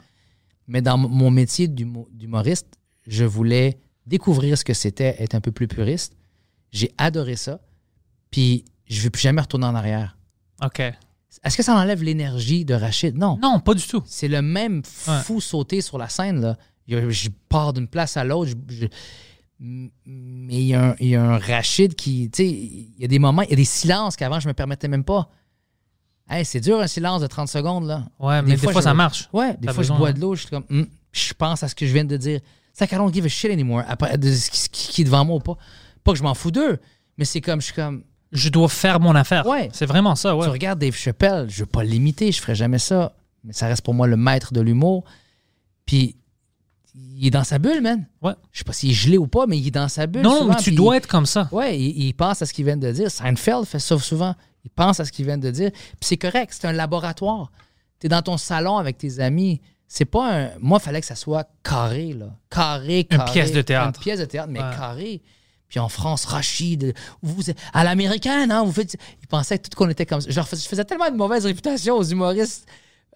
Mais dans mon métier d'humo- d'humoriste, je voulais découvrir ce que c'était être un peu plus puriste. J'ai adoré ça. Puis je veux plus jamais retourner en arrière. OK. Est-ce que ça enlève l'énergie de Rachid? Non. Non, pas du tout. C'est le même fou sauter sur la scène. Là. Je pars d'une place à l'autre. je- je- M- Mais il y, a un, il y a un Rachid qui. Tu sais, il y a des moments, il y a des silences qu'avant, je me permettais même pas. Hey, c'est dur un silence de 30 secondes. là. Ouais, mais des fois, je- ça marche. Ouais, des fois, besoin, je bois ouais. de l'eau, je suis comme. Hum, je pense à ce que je viens de dire. C'est I don't give a shit anymore. Après, de ce qui, ce qui est devant moi ou pas. Pas que je m'en fous d'eux, mais c'est comme. Je suis comme. Je dois faire mon affaire. Ouais. C'est vraiment ça, ouais. Tu regardes Dave Chappelle, je veux pas l'imiter, je ferai jamais ça. Mais ça reste pour moi le maître de l'humour. Puis, il est dans sa bulle, man. Ouais. Je sais pas s'il est gelé ou pas, mais il est dans sa bulle. Non, souvent, mais tu dois être comme ça. Ouais, il, il pense à ce qu'il vient de dire. Seinfeld fait ça souvent. Il pense à ce qu'il vient de dire. Puis c'est correct, c'est un laboratoire. Tu es dans ton salon avec tes amis. C'est pas un. Moi, il fallait que ça soit carré, là. Carré, Une carré. pièce de théâtre. Une pièce de théâtre, mais Ouais. carré. Puis en France, Rachid, vous à l'américaine, hein, vous faites. Ils pensaient tout qu'on était comme ça. Fais- je faisais tellement de mauvaise réputation aux humoristes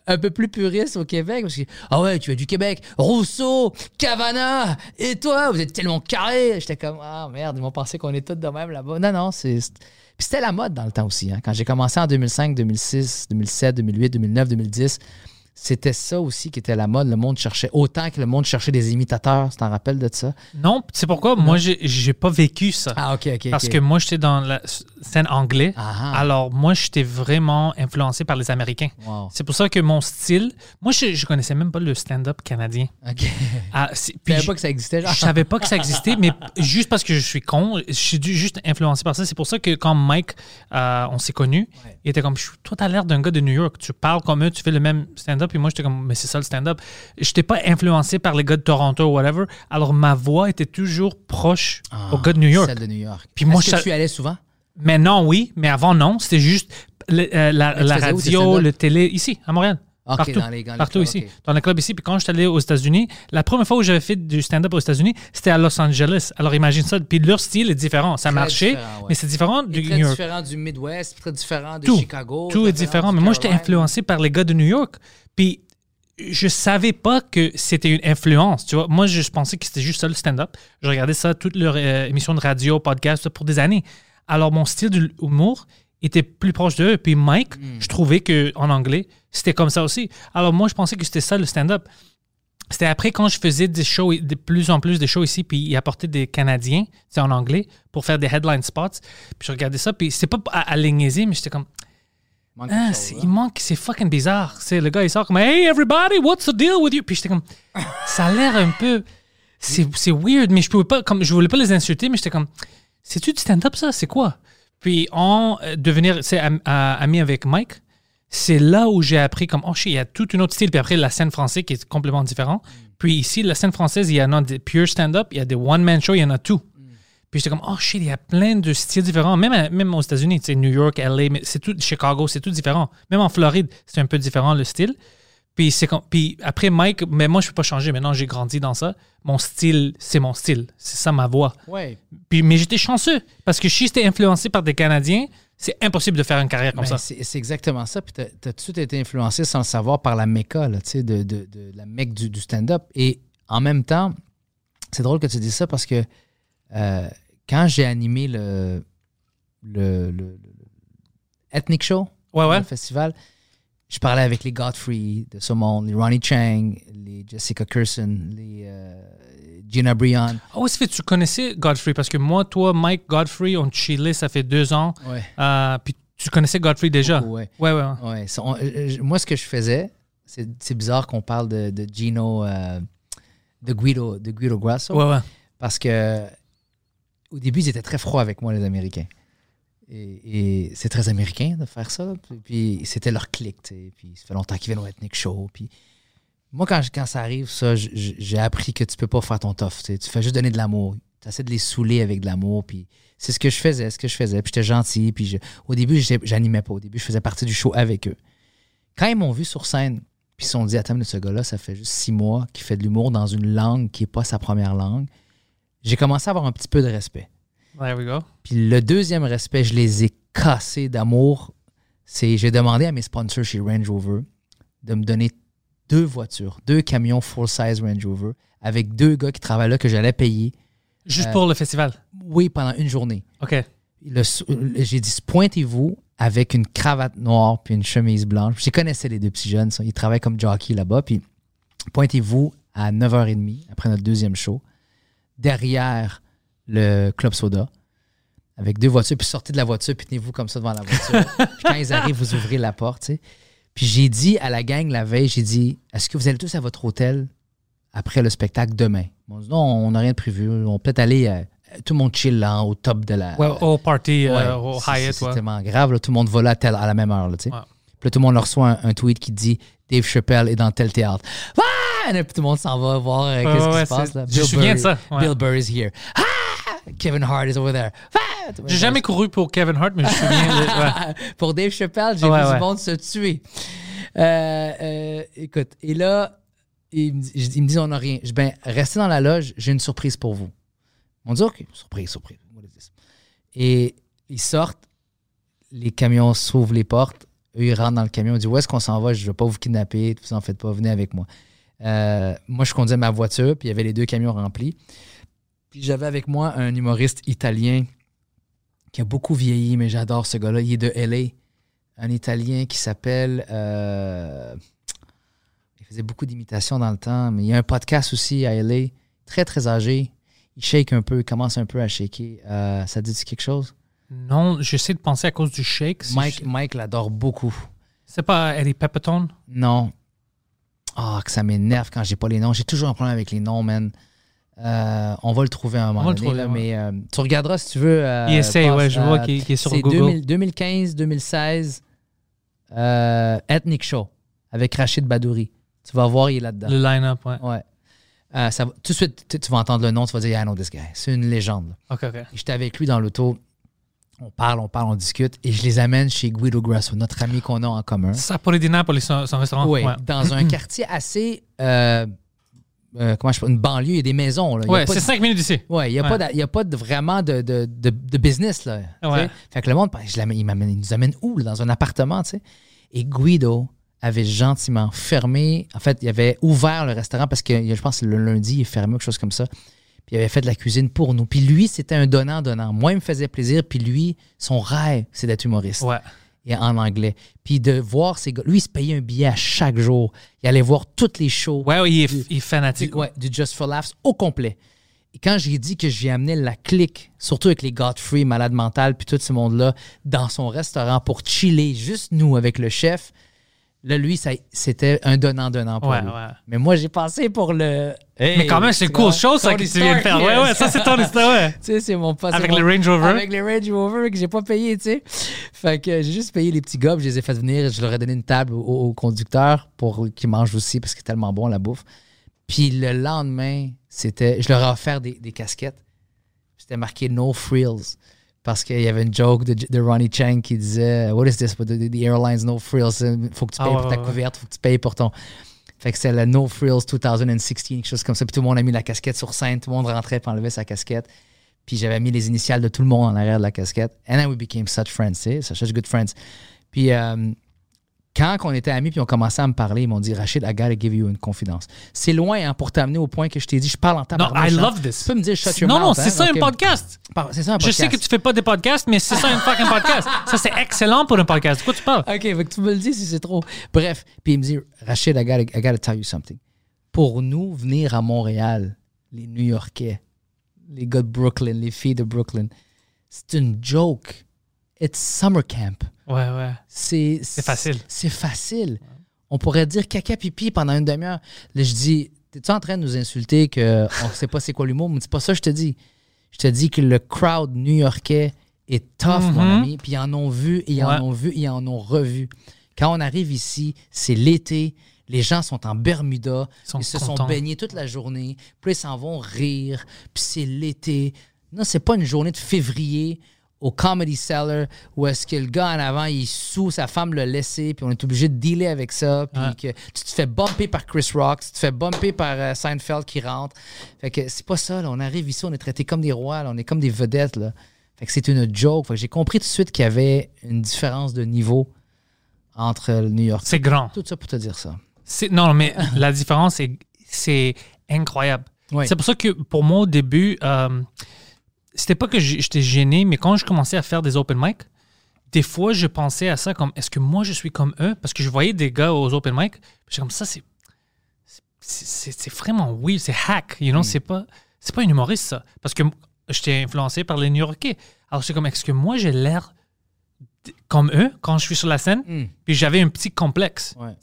un peu plus puristes au Québec. Parce que, ah ouais, tu es du Québec. Rousseau, Cavana, et toi, vous êtes tellement carré. J'étais comme, ah merde, ils m'ont pensé qu'on est tous de même là-bas. Non, non, c'est. c'est- Puis c'était la mode dans le temps aussi. Hein. Quand j'ai commencé en 2005, 2006, 2007, 2008, 2009, 2010, c'était ça aussi qui était la mode. Le monde cherchait autant que le monde cherchait des imitateurs. Tu t'en rappelles de ça? Non, c'est pourquoi moi, j'ai pas vécu ça. Ah, ok, ok. Parce que moi, j'étais dans la scène anglais. Ah, ah. Alors, moi, j'étais vraiment influencé par les Américains. Wow. C'est pour ça que mon style. Moi, je, je connaissais même pas le stand-up canadien. Ok. Ah, puis savais pas que ça existait, genre? Je savais pas que ça existait, mais juste parce que je suis con, je suis juste influencé par ça. C'est pour ça que quand Mike, euh, on s'est connus, il était comme, Je- toi, t'as l'air d'un gars de New York. Tu parles comme eux, tu fais le même stand-up. Et moi, j'étais comme, mais c'est ça le stand-up. J'étais pas influencé par les gars de Toronto ou whatever. Alors, ma voix était toujours proche Ah, aux gars de New York. Celle de New York. Puis moi, que je- tu allais souvent? Maintenant, oui, mais avant, non. C'était juste le- euh, la, Mais la radio, le télé, ici, à Montréal. Partout, dans les- dans les partout clubs, ici, dans les clubs ici. Puis quand je suis allé aux États-Unis, la première fois où j'avais fait du stand-up aux États-Unis, c'était à Los Angeles. Alors imagine ça. Puis leur style est différent. Ça marchait, ouais. mais c'est différent du New très York. différent du Midwest, très différent de Tout. Chicago. Tout est différent. Mais moi, j'étais influencé par les gars de New York. Puis je savais pas que c'était une influence. Tu vois, moi, je pensais que c'était juste ça le stand-up. Je regardais ça, toutes leurs euh, émissions de radio, podcast, ça, pour des années. Alors, mon style d'humour était plus proche d'eux. Puis Mike, Hmm. je trouvais que en anglais, c'était comme ça aussi. Alors, moi, je pensais que c'était ça le stand-up. C'était après quand je faisais des shows, de plus en plus de shows ici, puis il apportait des Canadiens, c'est en anglais, pour faire des headline spots. Puis je regardais ça, puis c'était pas à, à mais j'étais comme, Manque Ah, c'est- chose, il hein. manque, c'est fucking bizarre. C'est le gars, il sort comme Hey everybody, what's the deal with you? Puis j'étais comme, <laughs> ça a l'air un peu, c'est c'est weird, mais je pouvais pas, comme je voulais pas les insulter, mais j'étais comme, c'est-tu du stand-up ça? C'est quoi? Puis en euh, devenir, c'est ami avec Mike, c'est là où j'ai appris comme, oh shit, il y a tout un autre style. Puis après, la scène française qui est complètement différent. Puis ici, la scène française, il y en a des pure stand-up, il y a des one-man show, il y en a tout. Puis j'étais comme, oh shit, il y a plein de styles différents. Même, à- même aux États-Unis, tu sais, New York, LA, mais c'est tout, Chicago, c'est tout différent. Même en Floride, c'est un peu différent le style. Puis, c'est comme- puis après, Mike, mais moi, je peux pas changer. Maintenant, j'ai grandi dans ça. Mon style, c'est mon style. C'est ça ma voix. Ouais. Puis, mais j'étais chanceux parce que si j'étais influencé par des Canadiens, c'est impossible de faire une carrière comme Ben, ça. c'est exactement ça. Puis t'as as tout de suite été influencé sans le savoir par la méca, là, de, de- de la mecque du, du stand-up. Et en même temps, c'est drôle que tu dis ça parce que euh, quand j'ai animé le, le, le- le- Ethnic Show, Ouais, ouais. le festival, je parlais avec les Godfrey de ce monde, les Ronnie Chang, les Jessica Curson, les euh, Gina Brion. Ah ouais, ça fait, tu connaissais Godfrey? Parce que moi, toi, Mike, Godfrey, on chillait, ça fait deux ans. Ouais. Euh, puis tu connaissais Godfrey déjà? Beaucoup, ouais. Ouais, ouais. ouais. On- euh, moi, ce que je faisais, c'est bizarre qu'on parle de, de Gino, de Guido, de Guido Grasso, Ouais, ouais. parce que au début, ils étaient très froids avec moi, les Américains. Et, c'est très américain de faire ça. Puis, c'était leur clic. Puis ça fait longtemps qu'ils viennent au Ethnic Show. Puis moi, quand, ça arrive, ça, j'ai appris que tu peux pas faire ton tough. tu fais juste donner de l'amour. Tu essaies de les saouler avec de l'amour. Puis c'est ce que je faisais, ce que je faisais. Puis j'étais gentil. Puis au début, j'animais pas. Au début, je faisais partie du show avec eux. Quand ils m'ont vu sur scène, puis ils se sont dit, attends, mais ce gars-là, ça fait juste six mois qu'il fait de l'humour dans une langue qui n'est pas sa première langue, j'ai commencé à avoir un petit peu de respect. There we go. Puis le deuxième respect, je les ai cassés d'amour. C'est j'ai demandé à mes sponsors chez Range Rover de me donner deux voitures, deux camions full-size Range Rover avec deux gars qui travaillent là que j'allais payer. Juste Euh, pour le festival? Oui, pendant une journée. OK. J'ai dit pointez-vous avec une cravate noire puis une chemise blanche. Je connaissais les deux petits jeunes, ça. ils travaillent comme jockey là-bas. Puis pointez-vous à 9h30 après notre deuxième show, derrière le Club Soda, avec deux voitures. Puis sortez de la voiture, puis tenez-vous comme ça devant la voiture. <laughs> puis quand ils arrivent, vous ouvrez la porte. tu sais. Puis j'ai dit à la gang la veille, j'ai dit est-ce que vous allez tous à votre hôtel après le spectacle demain? Dit, non, on n'a rien de prévu. On peut peut-être aller. euh, tout le monde chill là, au top de la. Ouais, au party, euh, Ouais, au c'est- Hyatt, c'est ouais. tellement grave. là. tout le monde va là à, la même heure. Là, tu sais. Ouais. Puis là, tout le monde leur reçoit un, un tweet qui dit Dave Chappelle est dans tel théâtre. Ah! Et puis tout le monde s'en va voir euh, qu'est-ce qui se passe. Là. je me souviens de ça. Bill Burr is here. Ah! Kevin Hart is over there. Ah! J'ai jamais couru pour Kevin Hart, mais je me souviens. <laughs> ouais. Pour Dave Chappelle, j'ai Ouais, vu du monde se tuer. Euh, euh, écoute, et là, ils me, disent- ils me disent on n'a rien. Je ben, restez dans la loge, j'ai une surprise pour vous. On dit OK, surprise, surprise. Et ils sortent, les camions s'ouvrent les portes, eux ils rentrent dans le camion, ils disent où est-ce qu'on s'en va, je ne vais pas vous kidnapper, vous en faites pas, venez avec moi. Euh, moi, je conduisais ma voiture, puis il y avait les deux camions remplis. Puis j'avais avec moi un humoriste italien qui a beaucoup vieilli, mais j'adore ce gars-là. Il est de LA. Un Italien qui s'appelle. euh, il faisait beaucoup d'imitations dans le temps, mais il y a un podcast aussi à LA. Très, très âgé. Il shake un peu, il commence un peu à shaker. Euh, ça dit quelque chose? Non, j'essaie de penser à cause du shake. si Mike, je- Mike l'adore beaucoup. C'est pas Eddie Pepitone? Non. Ah, que ça m'énerve quand j'ai pas les noms. J'ai toujours un problème avec les noms, man. Euh, on va le trouver un moment va le donné, trouver, là, ouais. mais euh, tu regarderas si tu veux. euh, Il essaye, passe, ouais, je vois qu'il est sur Google. 2000 2015, 2016, euh, Ethnic Show avec Rachid Badouri. Tu vas voir, il est là-dedans. Le line-up, ouais. Ouais. Ça tout de suite, tu, tu vas entendre le nom, tu vas dire, I know this guy. C'est une légende. OK, OK. J'étais avec lui dans l'auto. On parle, on parle, on discute. Et je les amène chez Guido Grasso, notre ami qu'on a en commun. Sapori di Napoli, son, son restaurant. Oui, Ouais, dans un <clears throat> quartier assez. Euh, comment je. Une banlieue, il y a des maisons. Là. Ouais, c'est cinq minutes d'ici. Ouais, il n'y a, Ouais. pas de- il y a pas de, vraiment de, de, de- de business. Là, Ouais. Fait que le monde, je il, nous amène où? là, dans un appartement, tu sais? Et Guido avait gentiment fermé. En fait, il avait ouvert le restaurant parce que je pense que le lundi, il est fermé ou quelque chose comme ça. Puis il avait fait de la cuisine pour nous. Puis lui, c'était un donnant-donnant. Moi, il me faisait plaisir. Puis lui, son rêve, c'est d'être humoriste Ouais. Et en anglais. Puis de voir ces gars. Lui, il se payait un billet à chaque jour. Il allait voir toutes les shows Ouais, ouais, il est, Du- il est fanatique. du, ouais, du Just for Laughs au complet. Et quand j'ai dit que j'ai amené la clique, surtout avec les Godfrey, Malade Mental, puis tout ce monde-là, dans son restaurant pour chiller, juste nous avec le chef, là, lui, c'était un donnant-donnant pour Ouais, lui. ouais. Mais moi, j'ai passé pour le. Mais quand même, c'est une cool chose, ça, que tu viens de faire. Ouais, ouais, ça, c'est ton histoire, ouais. Tu sais, c'est mon pas. Avec les Range Rover. Avec les Range Rover que j'ai pas payé, tu sais. Fait que j'ai juste payé les petits gars, puis je les ai fait venir. Je leur ai donné une table au, au conducteur pour qu'ils mangent aussi parce que c'est tellement bon la bouffe. Puis le lendemain, c'était. Je leur ai offert des, des casquettes. C'était marqué No Frills. Parce qu'il y avait une joke de, de Ronnie Chang qui disait What is this? The, the- the airlines No Frills. Faut que tu Ah, payes pour ta couverte, faut que tu payes pour ton. Fait que c'est le No Frills 2016, quelque chose comme ça. Puis tout le monde a mis la casquette sur scène, tout le monde rentrait et enlevait sa casquette. Puis j'avais mis les initiales de tout le monde en arrière de la casquette. And then we became such friends, tu sais, such good friends. Puis euh, quand on était amis puis on commençait à me parler, ils m'ont dit Rachid, I gotta give you une confidence. C'est loin hein, pour t'amener au point que je t'ai dit, je parle en Non, tabarnak. I love this. Tu peux me dire shut your Non, mouth. non, hein, c'est ça un podcast. C'est ça un Je podcast. sais que tu fais pas des podcasts, mais c'est ça un fucking podcast. Ça, c'est excellent pour un podcast. De quoi tu parles? OK, fait que tu me le dis si c'est trop. Bref, puis il me dit, Rachid, I gotta, I gotta tell you something. Pour nous, venir à Montréal, les New-Yorkais, les gars de Brooklyn, les filles de Brooklyn, c'est une joke. It's summer camp. Ouais, ouais. C'est C'est facile. C'est facile. On pourrait dire caca pipi pendant une demi-heure. Là, je dis, t'es-tu en train de nous insulter qu'on ne <laughs> sait pas c'est quoi l'humour? Mais c'est pas ça que je te dis. Je te dis que le crowd new-yorkais est tough, mon Mhm. ami. Puis ils en ont vu, et ils Ouais. en ont vu, et ils en ont revu. Quand on arrive ici, c'est l'été. Les gens sont en Bermuda. Ils sont Ils se contents. sont baignés toute la journée. Puis ils s'en vont rire. Puis c'est l'été. Non, c'est pas une journée de février au Comedy Cellar où est-ce que le gars en avant, il est sous, sa femme l'a laissé, puis on est obligé de dealer avec ça. Puis que tu te fais bumper par Chris Rock, tu te fais bumper par euh, Seinfeld qui rentre. Fait que c'est pas ça, là. On arrive ici, on est traités comme des rois, là. On est comme des vedettes, là. Fait que c'est une joke. Fait que j'ai compris tout de suite qu'il y avait une différence de niveau entre le New York. C'est grand. Tout ça pour te dire ça. C'est- Non, mais <laughs> la différence, c'est- c'est incroyable. Oui. C'est pour ça que pour moi, au début, euh, c'était pas que j'étais gêné, mais quand je commençais à faire des open mic, des fois, je pensais à ça comme est-ce que moi, je suis comme eux? Parce que je voyais des gars aux open mic, j'étais comme ça, c'est. c'est- C'est c'est vraiment weird, c'est hack, you know, c'est pas, c'est pas un humoriste, ça. Parce que j'étais influencé par les New Yorkais. Alors, c'est comme, est-ce que moi, j'ai l'air comme eux quand je suis sur la scène? Mm. Puis j'avais un petit complexe. Ouais.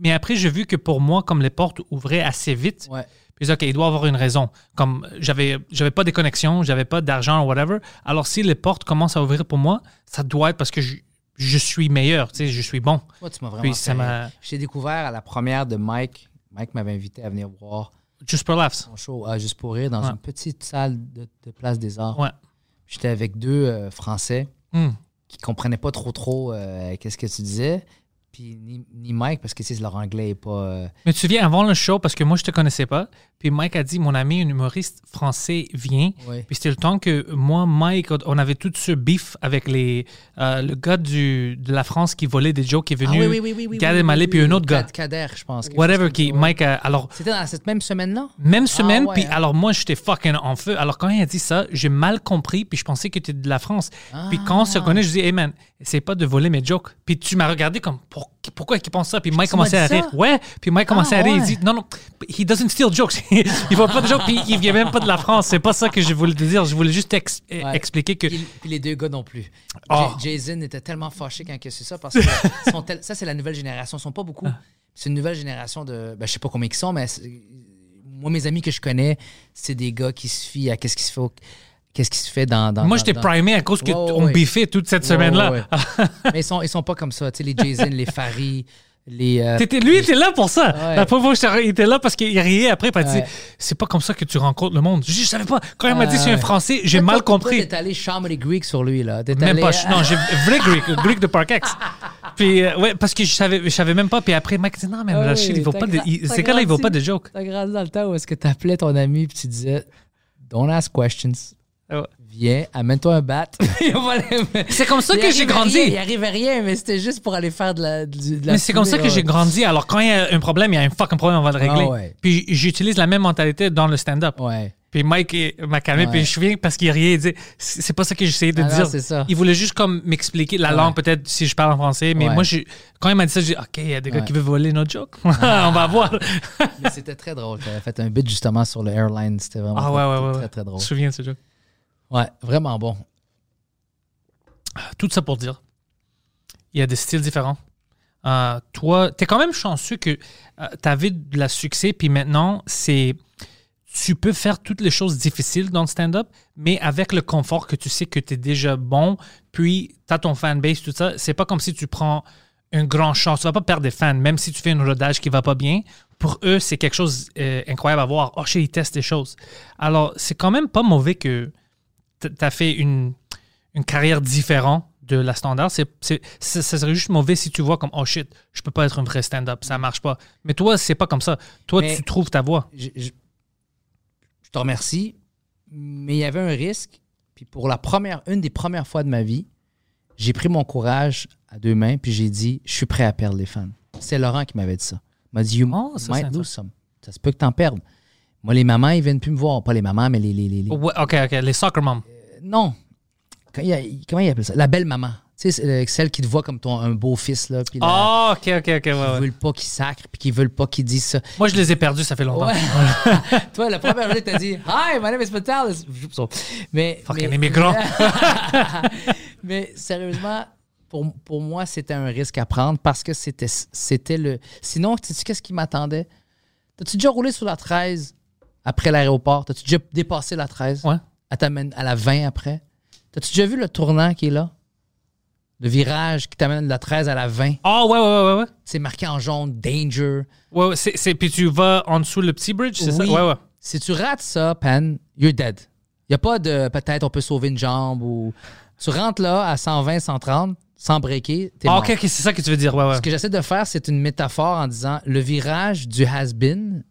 Mais après, j'ai vu que pour moi, comme les portes ouvraient assez vite, Ouais. Puis OK, il doit avoir une raison. Comme j'avais, j'avais pas de connexion, j'avais pas d'argent ou whatever. Alors, si les portes commencent à ouvrir pour moi, ça doit être parce que je, je suis meilleur, tu sais, je suis bon. Toi, tu m'as vraiment Puis ça m'a. découvert à la première de Mike. Mike m'avait invité à venir voir Just for laughs. show à Juste pour rire dans Ouais. une petite salle de, de Place des Arts. Ouais. J'étais avec deux euh, Français Hmm. qui comprenaient pas trop trop euh, qu'est-ce que tu disais. Puis ni, ni Mike, parce que sais, leur anglais est pas... euh, Mais tu te souviens, avant le show, parce que moi, je te connaissais pas, puis Mike a dit, mon ami, un humoriste français, vient. Puis c'était le temps que moi, Mike, on avait tout ce beef avec les, euh, le gars du, de la France qui volait des jokes qui est Ah venu. oui, oui, oui, oui, Gad Elmaleh, puis un autre gars. Kad- Kader, je pense. Whatever, qui. Mike, a- alors, C'était dans cette même semaine-là? même semaine, ouais, puis hein. alors moi, j'étais fucking en feu. Alors quand il a dit ça, j'ai mal compris, puis je pensais que tu étais de la France. Puis quand on se Ah. connaît, je dis, hey man, essaye pas de voler mes jokes. Puis tu m'as regardé comme, Pour- pourquoi il pense ça? Puis Mike commençait à rire. Ouais, puis Mike commençait Ah, à rire. Il dit, non, non, he doesn't steal jokes. <laughs> il vole pas de jokes, puis il vient même pas de la France. C'est pas ça que je voulais te dire. Je voulais juste ex- Ouais. expliquer que. Puis, puis les deux gars non plus. Oh. Jason était tellement fâché quand il a su ça parce que ils sont tel- ça, c'est la nouvelle génération. Ils sont pas beaucoup. C'est une nouvelle génération de. Ben, je sais pas combien ils sont, mais moi, mes amis que je connais, c'est des gars qui se fient à qu'est-ce qui se fait, au- qu'est-ce qui se fait dans. dans Moi, j'étais primé à cause ouais, ouais. biffait toute cette Ouais, semaine-là. <laughs> mais ils sont, ils sont pas comme ça. Tu sais, les Jason, les Farid, les. euh, T'étais- lui, il était là pour ça. La première fois que il était là parce qu'il riait après. Il dit. C'est pas comme ça que tu rencontres le monde. Je Je savais pas. Quand il m'a dit c'est un français, j'ai mal toi, compris. T'es allé Comedy Greek sur lui, là. Même allé- pas. Non, j'ai vrai Greek, <laughs> Greek de Park X. Puis, euh, ouais, parce que je savais, je savais même pas. Puis après, Mike dit Non, mais Ah oui, il vaut pas Ces gars-là, il vaut pas de joke. T'as grandi dans le temps où est-ce que t'appelais ton ami puis tu disais Don't ask questions. Ouais. Viens, amène-toi un bat. <laughs> C'est comme ça que j'ai grandi. rien, il arrivait rien, mais c'était juste pour aller faire de la. du- de la Mais c'est comme ça que j'ai grandi. Alors, quand il y a un problème, il y a un fucking problème, on va le régler. Ah ouais. Puis, j'utilise la même mentalité dans le stand-up. Ouais. Puis Mike il m'a calmé, Ouais. puis je viens parce qu'il riait. Il dit C'est pas ça que j'essayais de Ah dire. ça. Il voulait juste comme m'expliquer la Ouais. langue, peut-être si je parle en français. Mais Ouais. moi, quand il m'a dit ça, j'ai dit Ok, il y a des gars qui veulent voler notre joke. <laughs> On va voir. Mais c'était très drôle. T'avais fait un bit justement sur le airline. C'était vraiment Ah ouais, ouais, ouais. très, ouais. très drôle. Je me souviens de ce joke? Ouais, vraiment bon. Tout ça pour dire, il y a des styles différents. Euh, toi, tu es quand même chanceux que tu avais de la succès, puis maintenant, c'est tu peux faire toutes les choses difficiles dans le stand-up, mais avec le confort que tu sais que tu es déjà bon, puis tu as ton fanbase, tout ça, c'est pas comme si tu prends un grand chance. Tu vas pas perdre des fans, même si tu fais une rodage qui va pas bien. Pour eux, c'est quelque chose d'incroyable à voir. Oh, shit, ils testent des choses. Alors, c'est quand même pas mauvais que tu as fait une, une carrière différente de la standard. C'est, c'est- ça serait juste mauvais si tu vois comme oh shit, je peux pas être un vrai stand-up, ça marche pas. Mais toi, c'est pas comme ça. Toi, Mais- tu trouves ta voie. je, je- je te remercie, mais il y avait un risque. Puis pour la première, une des premières fois de ma vie, j'ai pris mon courage à deux mains, puis j'ai dit, je suis prêt à perdre les fans. C'est Laurent qui m'avait dit ça. Il m'a dit, you Oh, ça, might lose some. Ça se peut que t'en perdes. Moi, les mamans, ils viennent plus me voir. Pas les mamans, mais les... les, les- les- Ouais, ok, ok, les soccer moms. Non. Comment il appelle ça? La belle maman. Tu sais, euh, celle qui te voit comme ton, un beau fils, là. Puis la- Ah, ok, ok, ok. ouais, qui ouais. veulent pas qu'ils sacrent, puis qui veulent pas qu'ils disent ça. Moi, je les ai perdus, ça fait longtemps. Ouais. <laughs> Toi, la première journée, t'as dit Hi, my name is Vitalis. Mais. Fucking mais- immigrant. <laughs> mais sérieusement, pour, pour moi, c'était un risque à prendre parce que c'était, c'était le. Sinon, tu sais, qu'est-ce qui m'attendait? T'as-tu déjà roulé sur la 13 après l'aéroport? T'as-tu déjà dépassé la 13 Ouais. Elle t'amène à la 20 après T'as-tu déjà vu le tournant qui est là? Le virage qui t'amène de la 13 à la 20 Ah, ouais, ouais, ouais, ouais. C'est marqué en jaune Danger. ouais, ouais c'est, c'est- puis tu vas en dessous le petit bridge, c'est Oui. ça? Ouais, ouais. Si tu rates ça, Pan, you're dead. Il n'y a pas de peut-être on peut sauver une jambe ou. Tu rentres là à 120, 130, sans breaker, t'es Ah, mort. ok, ok, c'est ça que tu veux dire. Ouais, ouais. Ce que j'essaie de faire, c'est une métaphore en disant le virage du has-been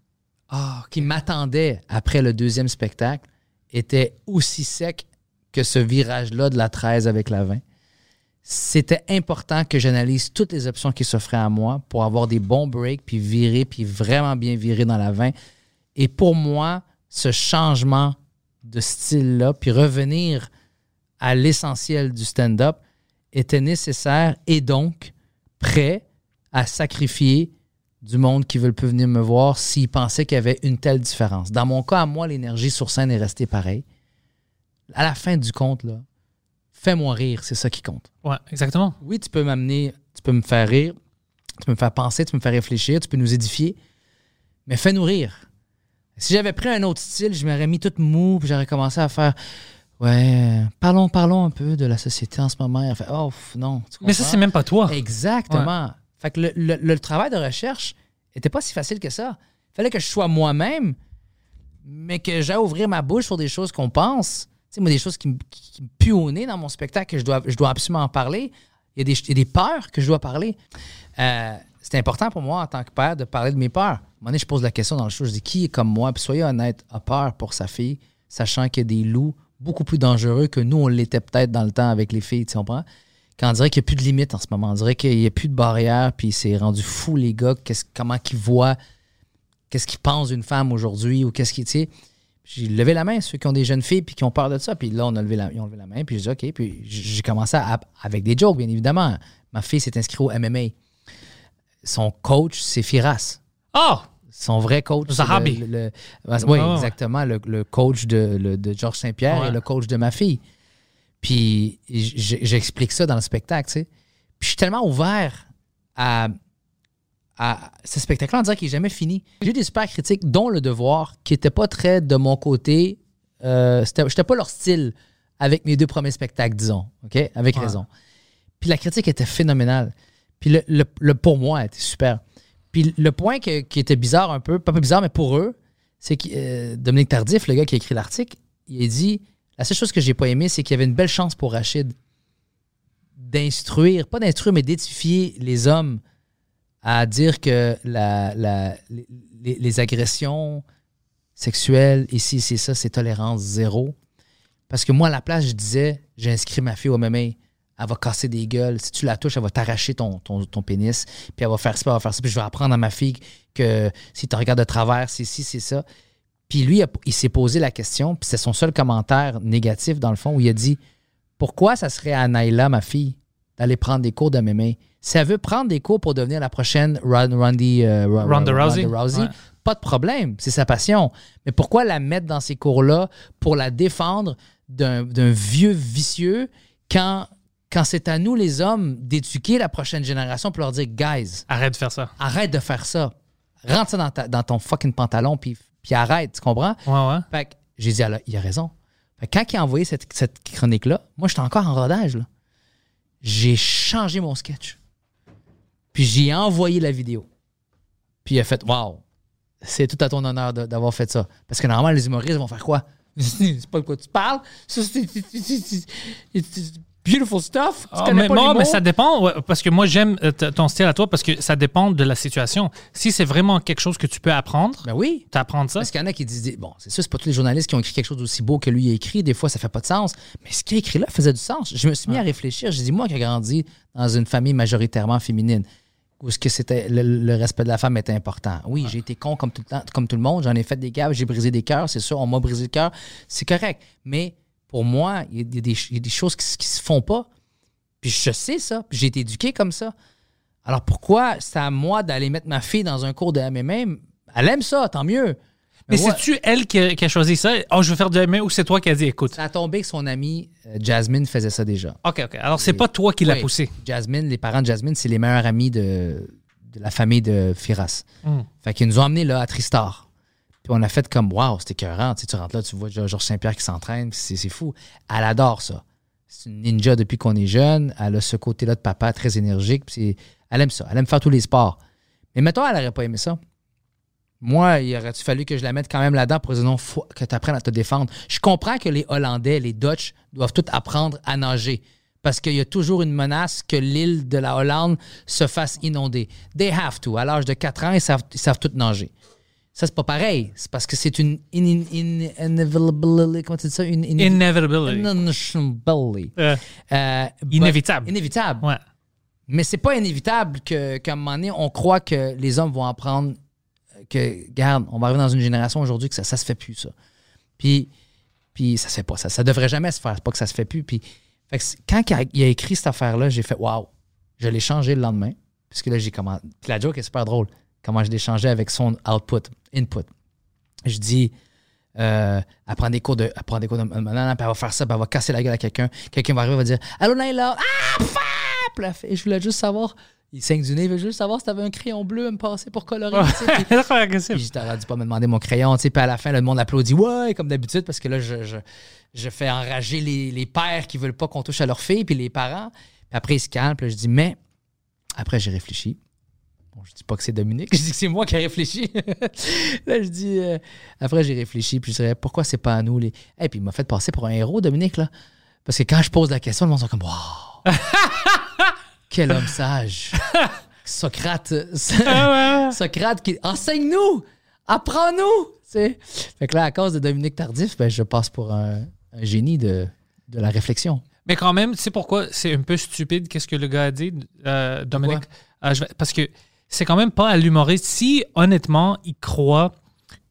Ah, qui m'attendait après le deuxième spectacle était aussi sec que ce virage-là de la 13 avec la 20. C'était important que j'analyse toutes les options qui s'offraient à moi pour avoir des bons breaks, puis virer, puis vraiment bien virer dans la 20. Et pour moi, ce changement de style-là, puis revenir à l'essentiel du stand-up était nécessaire et donc prêt à sacrifier du monde qui veut plus venir me voir s'ils pensaient qu'il y avait une telle différence. Dans mon cas, à moi, l'énergie sur scène est restée pareille. À la fin du compte, là, fais-moi rire, c'est ça qui compte. ouais, exactement. Oui, tu peux m'amener, tu peux me faire rire, tu peux me faire penser, tu peux me faire réfléchir, tu peux nous édifier, mais fais-nous rire. Si j'avais pris un autre style, je m'aurais mis tout mou, puis j'aurais commencé à faire Ouais, parlons, parlons un peu de la société en ce moment. Elle fait, oh, non. tu Mais ça, c'est même pas toi. Exactement. Fait que le, travail de recherche était pas si facile que ça. Il fallait que je sois moi-même, mais que j'aille ouvrir ma bouche sur des choses qu'on pense. Tu sais, moi, des choses qui, me- puent au nez dans mon spectacle, que je dois, absolument en parler. Il y, a des, il peurs que je dois parler. Euh, c'est important pour moi, en tant que père, de parler de mes peurs. À un moment donné, je pose la question dans le show, je dis qui est comme moi? Puis soyez honnête, a peur pour sa fille, sachant qu'il y a des loups beaucoup plus dangereux que nous, on l'était peut-être dans le temps avec les filles, tu comprends? Quand on dirait qu'il n'y a plus de limite en ce moment, on dirait qu'il n'y a plus de barrière, puis c'est rendu fou, les gars, qu'est-ce- comment qu'ils voient, qu'est-ce qu'ils pensent d'une femme aujourd'hui, ou qu'est-ce qu'ils, tu sais. J'ai levé la main, ceux qui ont des jeunes filles puis qui ont peur de ça. Puis là, on a levé la, ils ont levé la main, puis j'ai dit OK. Puis j'ai commencé à- avec des jokes, bien évidemment. Ma fille s'est inscrite au MMA. Son coach, c'est Firas. Ah! Son vrai coach. c'est Zahabi. le- le- le- oui, Ah exactement. Le, coach de, de Georges Saint-Pierre Ouais. et le coach de ma fille. Puis j'explique ça dans le spectacle, tu sais. Puis je suis tellement ouvert à, à ce spectacle-là, on dirait qu'il n'est jamais fini. J'ai eu des super critiques, dont Le Devoir, qui n'étaient pas très de mon côté. Euh, J'étais pas leur style avec mes deux premiers spectacles, disons. OK? Avec Ouais. raison. Puis la critique était phénoménale. Puis le, le- le- pour moi, elle était super. Puis le point que- qui était bizarre un peu, pas bizarre, mais pour eux, c'est que euh, Dominique Tardif, le gars qui a écrit l'article, il a dit La seule chose que j'ai pas aimé, c'est qu'il y avait une belle chance pour Rachid d'instruire, pas d'instruire, mais d'édifier les hommes à dire que les, agressions sexuelles, ici, c'est ça, c'est tolérance zéro. Parce que moi, à la place, je disais J'ai inscrit ma fille au MMA. Elle va casser des gueules. Si tu la touches, elle va t'arracher ton, pénis. Puis elle va faire ça, elle va faire ça. Puis je vais apprendre à ma fille que si tu regardes de travers, c'est ci, c'est ça. Puis lui, il s'est posé la question, puis c'est son seul commentaire négatif, dans le fond, où il a dit Pourquoi ça serait à Naila, ma fille, d'aller prendre des cours de MMA Si elle veut prendre des cours pour devenir la prochaine Ron- Rondy, euh, Ro- Ronda Rousey. Rousey, Ouais. pas de problème, c'est sa passion. Mais pourquoi la mettre dans ces cours-là pour la défendre d'un d'un vieux vicieux quand, quand c'est à nous, les hommes, d'éduquer la prochaine génération pour leur dire Guys, Arrête de faire ça. arrête de faire ça. Rentre ça dans, ta- dans ton fucking pantalon, puis, puis arrête, tu comprends? Ouais, ouais. Fait que j'ai dit, Alors, il a raison. Fait que quand il a envoyé cette, cette chronique-là, moi, j'étais encore en rodage. là. J'ai changé mon sketch. Puis j'ai envoyé la vidéo. Puis il a fait, Wow, c'est tout à ton honneur d'avoir fait ça. Parce que normalement, les humoristes vont faire quoi? <laughs> c'est pas de quoi tu parles. Ça, beautiful stuff. Tu Ah, connais mais, pas ça dépend, ouais, parce que moi, j'aime euh, ton style à toi, parce que ça dépend de la situation. Si c'est vraiment quelque chose que tu peux apprendre, Ben oui. t'apprends ça. Parce qu'il y en a qui disent, bon, c'est sûr, c'est pas tous les journalistes qui ont écrit quelque chose d'aussi beau que lui a écrit. Des fois, ça fait pas de sens. Mais ce qu'il a écrit là faisait du sens. Je me suis mis à réfléchir. J'ai dit, moi qui ai grandi dans une famille majoritairement féminine, où ce que c'était le, le respect de la femme était important. Oui, j'ai été con comme tout, le temps, comme tout le monde. J'en ai fait des gaves, j'ai brisé des cœurs. C'est sûr, on m'a brisé le cœur. C'est correct. Mais pour moi, il y a des, des- il y a des choses qui, qui se font pas. Puis je sais ça. Puis j'ai été éduqué comme ça. Alors pourquoi c'est à moi d'aller mettre ma fille dans un cours de MMA? Elle aime ça, tant mieux. Mais c'est-tu elle qui a, qui a choisi ça? Oh, je veux faire du MMA ou c'est toi qui as dit, écoute? Ça a tombé que son amie euh, Jasmine faisait ça déjà. OK, OK. Alors, c'est pas toi qui l'as poussé. Jasmine, les parents de Jasmine, c'est les meilleurs amis de, de la famille de Firas. Mm. Fait qu'ils nous ont emmenés là à Tristar. Puis on a fait comme Waouh, c'était écœurant. Tu, tu rentres là, tu vois Georges Saint-Pierre qui s'entraîne, c'est fou. Elle adore ça. C'est une ninja depuis qu'on est jeune. Elle a ce côté-là de papa très énergique. puis elle aime ça. Elle aime faire tous les sports. Mais mettons, elle n'aurait pas aimé ça. Moi, il aurait-tu fallu que je la mette quand même là-dedans pour dire non, que tu apprennes à te défendre. Je comprends que les Hollandais, les Dutch, doivent tous apprendre à nager. Parce qu'il y a toujours une menace que l'île de la Hollande se fasse inonder. They have to. À l'âge de 4 ans, ils savent, ils savent tous nager. Ça, c'est pas pareil. C'est parce que c'est une in, in, in- inevitability. Comment tu dis ça? Une, une- Inevitability. inevitability. Euh, Euh, Inévitable. Inévitable. ouais. Mais c'est pas inévitable que- qu'à un moment donné, on croit que les hommes vont apprendre que, regarde, on va arriver dans une génération aujourd'hui que ça, ça se fait plus, ça. Puis, puis ça se fait pas. Ça, ça devrait jamais se faire. C'est pas que ça se fait plus. Puis, fait que c'est- quand il a, il a écrit cette affaire-là, j'ai fait waouh. Je l'ai changé le lendemain. Puisque là, j'ai comment. Puis la joke est super drôle. Comment je changé avec son output, input. Je dis, euh, elle prend des cours de. Elle prend des cours de. Non, non, puis elle va faire ça, puis elle va casser la gueule à quelqu'un. Quelqu'un va arriver, va dire Allô, Naila. Ah, fap! Et je voulais juste savoir. Il saigne du nez, il veut juste savoir si t'avais un crayon bleu à me passer pour colorer. puis- je t'aurais dû pas me demander mon crayon. Puis à la fin, le monde applaudit, ouais, comme d'habitude, parce que là, je, je, je fais enrager les, les pères qui veulent pas qu'on touche à leur fille, puis les parents. Puis après, ils se calment, puis là, je dis, mais. Après, j'ai réfléchi. Bon, je dis pas que c'est Dominique, <laughs> je dis que c'est moi qui ai réfléchi. <laughs> là, je dis. euh, après, j'ai réfléchi, puis je dirais, pourquoi c'est pas à nous les. Et puis il m'a fait passer pour un héros, Dominique, là. Parce que quand je pose la question, le monde sont comme, waouh! <laughs> Quel homme sage! Socrate. Socrate qui enseigne-nous, apprends-nous. Fait que là, à cause de Dominique Tardif, ben, je passe pour un, un génie de, de la réflexion. Mais quand même, tu sais pourquoi c'est un peu stupide qu'est-ce que le gars a dit, euh, Dominique? Euh, je vais- parce que c'est quand même pas à l'humoriste. Si, honnêtement, il croit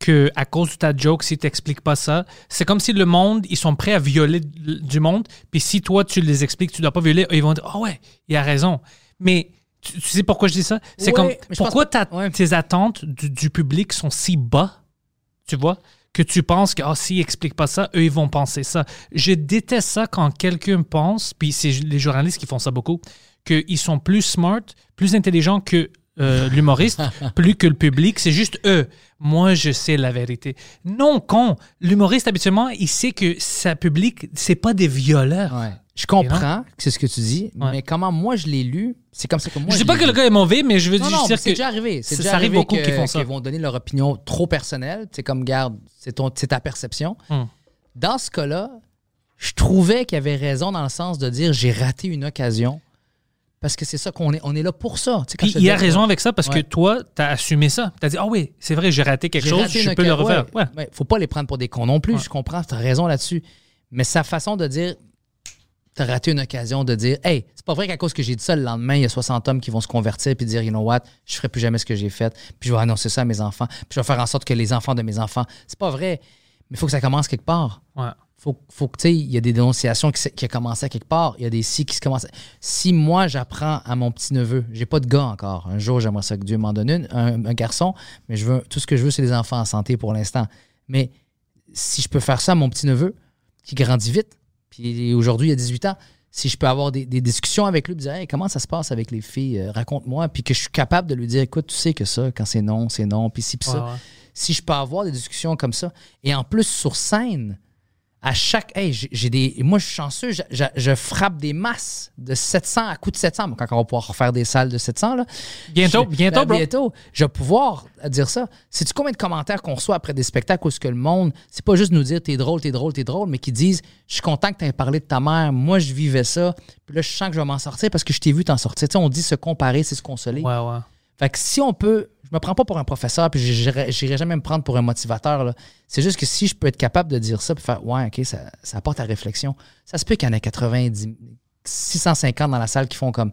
que à cause de ta joke, si tu n'expliques pas ça, c'est comme si le monde, ils sont prêts à violer du monde, puis si toi, tu les expliques, tu dois pas violer, ils vont dire « Oh ouais, il a raison. » Mais tu, tu sais pourquoi je dis ça? C'est Ouais, comme, pourquoi pas- ta- ouais. tes attentes du, du public sont si bas, tu vois, que tu penses que, ah, s'ils n'expliquent pas ça, eux, ils vont penser ça. Je déteste ça quand quelqu'un pense, puis c'est les journalistes qui font ça beaucoup, qu'ils sont plus smart, plus intelligents que euh, l'humoriste, <laughs> plus que le public. C'est juste eux. Moi, je sais la vérité. Non, con. L'humoriste, habituellement, il sait que sa public, c'est pas des violeurs. Ouais. Je comprends que c'est ce que tu dis, Ouais. mais comment moi je l'ai lu, c'est comme ça que moi je dis je pas que le gars est mauvais, mais je veux Non, juste non, dire mais c'est que déjà arrivé. C'est ça- déjà ça arrive beaucoup que- qui font ça. qu'ils vont donner leur opinion trop personnelle. C'est comme, garde, c'est ta perception. Hmm. Dans ce cas-là, je trouvais qu'il avait raison dans le sens de dire j'ai raté une occasion. Parce que c'est ça qu'on est. On est là pour ça. Tu sais, Puis il a raison avec ça parce Ouais. que toi, tu as assumé ça. Tu as dit, ah oui, c'est vrai, j'ai raté quelque chose, raté je peux le refaire. Ouais, Ouais. Faut pas les prendre pour des cons non plus, Ouais. je comprends, tu as raison là-dessus. Mais sa façon de dire t'as raté une occasion de dire Hey, c'est pas vrai qu'à cause que j'ai dit ça, le lendemain, il y a 60 hommes qui vont se convertir puis dire You know what, je ferai plus jamais ce que j'ai fait, puis je vais annoncer ça à mes enfants, puis je vais faire en sorte que les enfants de mes enfants. C'est pas vrai. Mais il faut que ça commence quelque part. Ouais. Faut, faut que, tu sais, il y a des dénonciations qui, qui a commencé à quelque part. Il y a des si qui se commencent. Si moi, j'apprends à mon petit-neveu, j'ai pas de gars encore. Un jour, j'aimerais ça que Dieu m'en donne une, un, un garçon, mais je veux, tout ce que je veux, c'est des enfants en santé pour l'instant. Mais si je peux faire ça à mon petit-neveu, qui grandit vite, puis aujourd'hui, il a 18 ans, si je peux avoir des, des discussions avec lui, puis dire Hey, comment ça se passe avec les filles, Euh, raconte-moi, puis que je suis capable de lui dire écoute, tu sais que ça, quand c'est non, c'est non, puis si, puis ça Ouais, ouais. si je peux avoir des discussions comme ça. Et en plus, sur scène, à chaque. Hey, j'ai des. Moi, je suis chanceux, je, je- je frappe des masses de 700 à coup de 700. Mais Quand on va pouvoir refaire des salles de 700, là. Bientôt, je- bientôt, ben, bro. Bientôt. Je vais pouvoir dire ça. Sais-tu combien de commentaires qu'on reçoit après des spectacles où ce que le monde, c'est pas juste nous dire t'es drôle, t'es drôle, t'es drôle, mais qui disent je suis content que tu aies parlé de ta mère, moi je vivais ça, puis là je sens que je vais m'en sortir parce que je t'ai vu t'en sortir. Tu sais, on dit se comparer, c'est se consoler. Ouais, ouais. Fait que si on peut, je me prends pas pour un professeur, puis j'irai j'irai jamais me prendre pour un motivateur. C'est juste que si je peux être capable de dire ça, puis faire, ouais, OK, ça, ça apporte à réflexion. Ça se peut qu'il y en ait 90, 650 dans la salle qui font comme,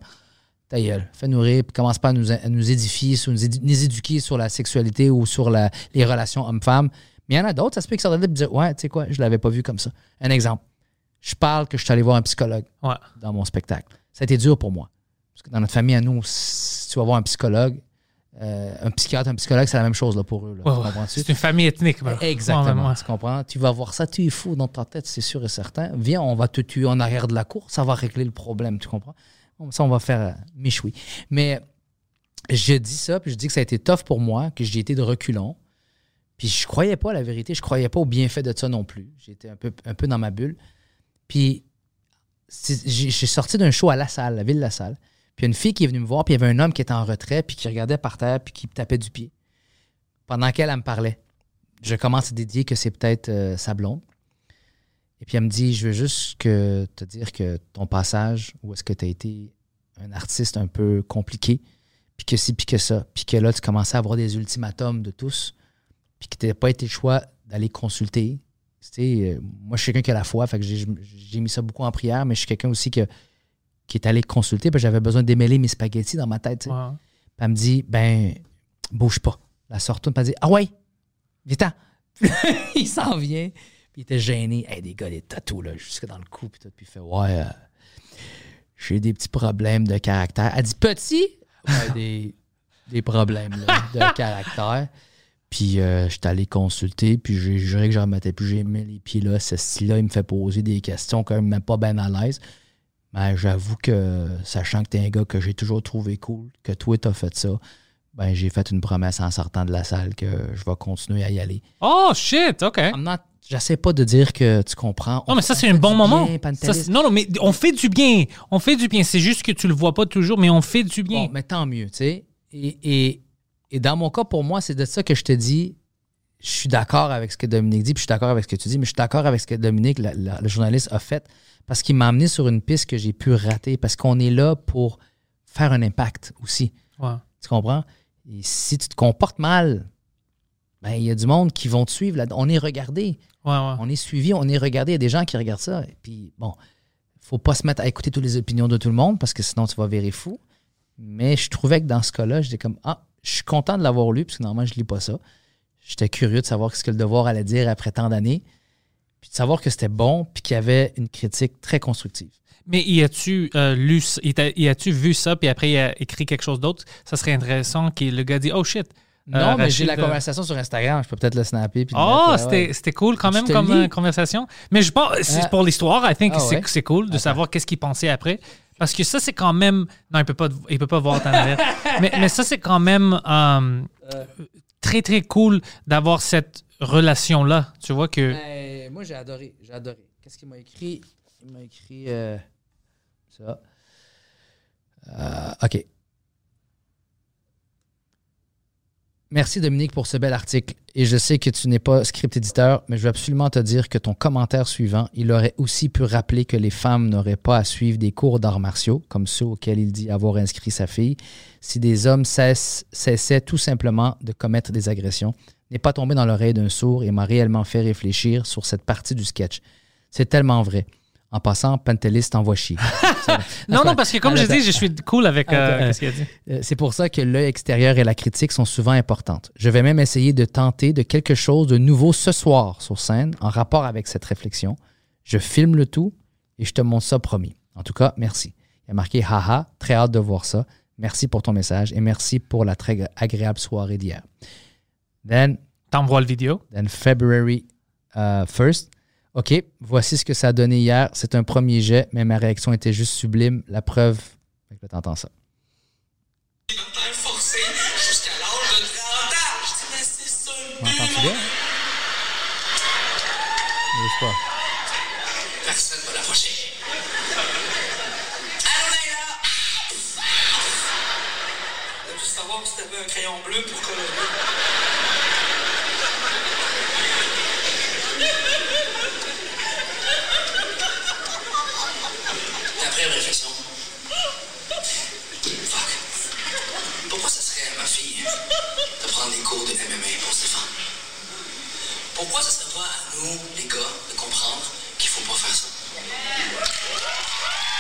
ta gueule, fais nous rire, puis commence pas à nous, à nous édifier, sur, nous, édu- nous éduquer sur la sexualité ou sur la- les relations hommes-femmes. Mais il y en a d'autres, ça se peut qu'ils sortent de là et disent, ouais, tu sais quoi, je l'avais pas vu comme ça. Un exemple. Je parle que je suis allé voir un psychologue Ouais. dans mon spectacle. Ça a été dur pour moi. Parce que dans notre famille, à nous, si tu vas voir un psychologue, euh, un psychiatre, un psychologue, c'est la même chose là, pour eux. C'est une famille ethnique, bro. Exactement. Tu comprends? Tu vas voir ça, tu es fou dans ta tête, c'est sûr et certain. Viens, on va te tuer en arrière de la cour, ça va régler le problème, tu comprends? Ça, on va faire euh, méchoui. Mais je dis ça, puis je dis que ça a été tough pour moi, que j'ai été de reculons. Puis je croyais pas à la vérité, je croyais pas au bienfait de ça non plus. J'étais un peu, un peu dans ma bulle. Puis j'ai sorti d'un show à La Salle, la ville de La Salle. Puis une fille qui est venue me voir, puis il y avait un homme qui était en retrait, puis qui regardait par terre, puis qui tapait du pied. Pendant qu'elle, elle me parlait. Je commence à dédier que c'est peut-être euh, sa blonde. Et puis elle me dit, je veux juste te dire que ton passage, où est-ce que tu as été un artiste un peu compliqué, puis que si, puis que ça, puis que là, tu commençais à avoir des ultimatums de tous, puis que tu pas été le choix d'aller consulter. Euh, moi, je suis quelqu'un qui a la foi, fait que j'ai j'ai mis ça beaucoup en prière, mais je suis quelqu'un aussi que, qui est allé consulter, puis j'avais besoin de démêler mes spaghettis dans ma tête. Puis elle me dit, ben, bouge pas. La sort tourne, puis elle dit, ah ouais, viens <laughs> Il s'en vient, puis il était gêné. Hey, des gars, des tatous, là, jusque dans le cou, puis tout. Puis il fait, ouais, euh, j'ai des petits problèmes de caractère. Elle dit, petit? Ouais, <laughs> des, des problèmes là, de caractère. Puis euh, je suis allé consulter, puis j'ai juré que je remettais plus jamais les pieds là. Ce style-là, il me fait poser des questions quand même même pas bien à l'aise. Mais j'avoue que, sachant que t'es un gars que j'ai toujours trouvé cool, que toi t'as fait ça, ben j'ai fait une promesse en sortant de la salle que je vais continuer à y aller. Oh, shit, OK. Not- J'essaie pas de dire que tu comprends. Non, mais ça, On c'est un bon moment. bien, Ça, non, non, mais on fait du bien. On fait du bien. C'est juste que tu le vois pas toujours, mais on fait du bien. Bon, mais tant mieux, tu sais. Et, et, et dans mon cas, pour moi, c'est de ça que je te dis. Je suis d'accord avec ce que Dominique dit, puis je suis d'accord avec ce que tu dis, mais je suis d'accord avec ce que Dominique, la- la- le journaliste, a fait parce qu'il m'a amené sur une piste que j'ai pu rater parce qu'on est là pour faire un impact aussi. Ouais. Tu comprends? Et si tu te comportes mal, ben, il y a du monde qui vont te suivre. Là on est regardé. Ouais, ouais. On est suivi, on est regardé. Il y a des gens qui regardent ça. Et puis, bon, faut pas se mettre à écouter toutes les opinions de tout le monde parce que sinon, tu vas virer fou. Mais je trouvais que dans ce cas-là, j'étais comme, ah, je suis content de l'avoir lu parce que normalement, je lis pas ça. J'étais curieux de savoir ce que le devoir allait dire après tant d'années. Puis de savoir que c'était bon, puis qu'il y avait une critique très constructive. Mais y as-tu euh, lu, y as-tu vu ça, puis après il a écrit quelque chose d'autre? Ça serait intéressant que le gars dit Oh shit. Non, Euh, mais j'ai la euh, conversation sur Instagram. Je peux peut-être le snapper. Puis Oh, c'était ouais. cool quand même comme lis. conversation. Mais je pense, c'est pour l'histoire, I think Ah c'est ouais? cool de savoir qu'est-ce qu'il pensait après. Parce que ça, c'est quand même. Non, il peut pas, il peut pas voir ta <laughs> mais, mais ça, c'est quand même très, très cool d'avoir cette relation-là. Tu vois que. Ben, moi, j'ai adoré. J'ai adoré. Qu'est-ce qu'il m'a écrit? Il m'a écrit euh, ça. Euh, OK. Merci Dominique pour ce bel article. Et je sais que tu n'es pas script éditeur, mais je veux absolument te dire que ton commentaire suivant, il aurait aussi pu rappeler que les femmes n'auraient pas à suivre des cours d'arts martiaux, comme ceux auxquels il dit avoir inscrit sa fille, si des hommes cessaient tout simplement de commettre des agressions, n'est pas tombé dans l'oreille d'un sourd et m'a réellement fait réfléchir sur cette partie du sketch. C'est tellement vrai. En passant, Pantelis t'envoie chier. <laughs> Ça. Non, non, parce que comme je dis, je suis cool avec euh, ce qu'il a dit? Euh, C'est pour ça que l'œil extérieur et la critique sont souvent importantes. Je vais même essayer de tenter de quelque chose de nouveau ce soir sur scène en rapport avec cette réflexion. Je filme le tout et je te montre ça promis. En tout cas, merci. Il y a marqué haha, très hâte de voir ça. Merci pour ton message et merci pour la très agréable soirée d'hier. Then, T'envoies le vidéo? then February uh, 1st. OK, voici ce que ça a donné hier. C'est un premier jet, mais ma réaction était juste sublime. La preuve. Que t'entends ça. forcé jusqu'à l'âge de 30 ans. Je dis, mais c'est ça le but. M'entends-tu bien? Bouge pas. Personne va l'approcher. Allô, Naila! On a juste savoir si t'avais un crayon bleu pour colorer. Après une réflexion. Fuck. Pourquoi ça serait à ma fille de prendre des cours de MMA pour se défendre? Pourquoi ça serait pas à nous, les gars, de comprendre qu'il faut pas faire ça?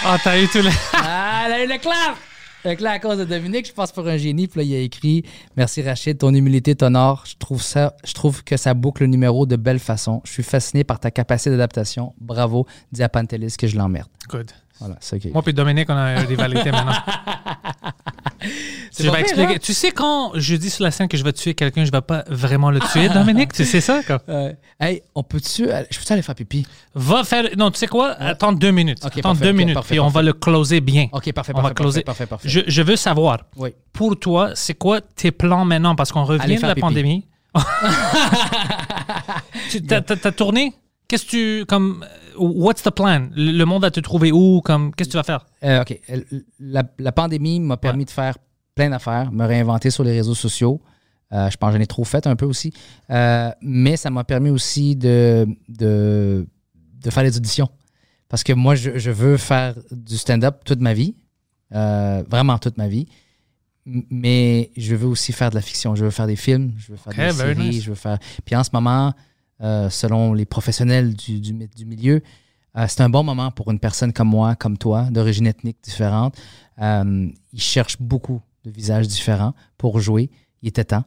Ah, t'as eu tout le. <laughs> Ah, elle a eu le clap! Le clap à cause de Dominique, je passe pour un génie. Puis là, il a écrit Merci Rachid, ton humilité t'honore. Je trouve ça, je trouve que ça boucle le numéro de belle façon. Je suis fasciné par ta capacité d'adaptation. Bravo, dis à Pantelis que je l'emmerde. Good. Voilà, c'est OK. Moi puis Dominique, on a une rivalité maintenant. <laughs> Je vais expliquer. hein? Tu sais quand je dis sur la scène que je vais tuer quelqu'un, je vais pas vraiment le tuer, Dominique? Tu sais ça? Quoi? <laughs> Euh, hey, on peut-tu. Je peux-tu aller faire pipi? Va faire. Non, tu sais quoi? Attends deux minutes. Attends parfait, deux minutes. parfait, on va le closer bien. OK, parfait, on va closer. parfait, parfait, Je, je veux savoir, Oui. pour toi, c'est quoi tes plans maintenant? Parce qu'on revient de la pipi. pandémie. <laughs> tu t'as tourné? Qu'est-ce que tu. Comme. What's the plan? Le monde va te trouver où? Comme, qu'est-ce que tu vas faire? Euh, OK. Euh, La, la pandémie m'a permis de faire plein d'affaires, me réinventer sur les réseaux sociaux. Euh, je pense que j'en ai trop fait un peu aussi. Euh, mais ça m'a permis aussi de, de, de faire des auditions. Parce que moi, je, je veux faire du stand-up toute ma vie. Euh, vraiment toute ma vie. Mais je veux aussi faire de la fiction. Je veux faire des films, je veux faire des séries, nice. je veux faire. Puis en ce moment, euh, selon les professionnels du, du, mi- du milieu, euh, c'est un bon moment pour une personne comme moi, comme toi, d'origine ethnique différente. Euh, ils cherchent beaucoup de visages différents pour jouer. Il était temps.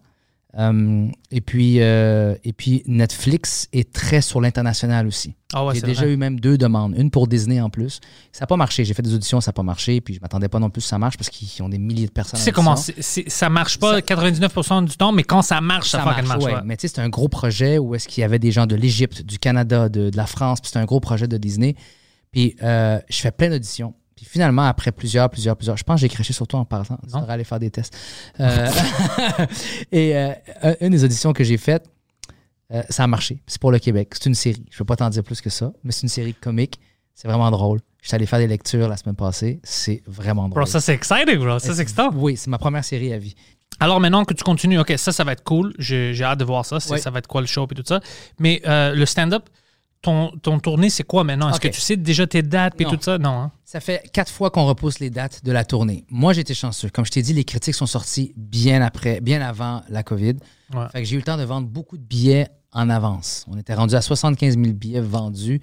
Euh, et, puis, euh, et puis, Netflix est très sur l'international aussi. Ah ouais, J'ai déjà vrai. eu même deux demandes. Une pour Disney en plus. Ça n'a pas marché. J'ai fait des auditions, ça n'a pas marché. Puis je m'attendais pas non plus que ça marche parce qu'ils ont des milliers de personnes. Tu sais comment? c'est- ça marche pas 99% du temps, mais quand ça marche, ça, Ça marche, marche. ouais. ouais. Mais tu sais, c'est un gros projet où est-ce qu'il y avait des gens de l'Égypte, du Canada, de, de la France. Puis c'est un gros projet de Disney. Puis euh, je fais plein d'auditions. Puis finalement, après plusieurs, plusieurs, plusieurs, je pense que j'ai craché sur toi en parlant. Tu devrais aller faire des tests. Euh, <laughs> et euh, un- une des auditions que j'ai faites, euh, ça a marché. C'est pour le Québec. C'est une série. Je ne peux pas t'en dire plus que ça, mais c'est une série comique. C'est vraiment drôle. Je suis allé faire des lectures la semaine passée. C'est vraiment drôle. Bro, ça c'est exciting, bro. Ça c'est excitant. Oui, c'est ma première série à vie. Alors maintenant que tu continues, ok, ça, ça va être cool. J'ai hâte de voir ça. Ouais. Ça va être quoi le show et tout ça. Mais le stand-up, ton, ton tournée, c'est quoi maintenant? Est-ce que tu sais déjà tes dates et tout ça? Non. hein? Ça fait quatre fois qu'on repousse les dates de la tournée. Moi, été chanceux. Comme je t'ai dit, les critiques sont sorties bien après, bien avant la COVID. Ouais. Fait que j'ai eu le temps de vendre beaucoup de billets en avance. On était rendu à 75 000 billets vendus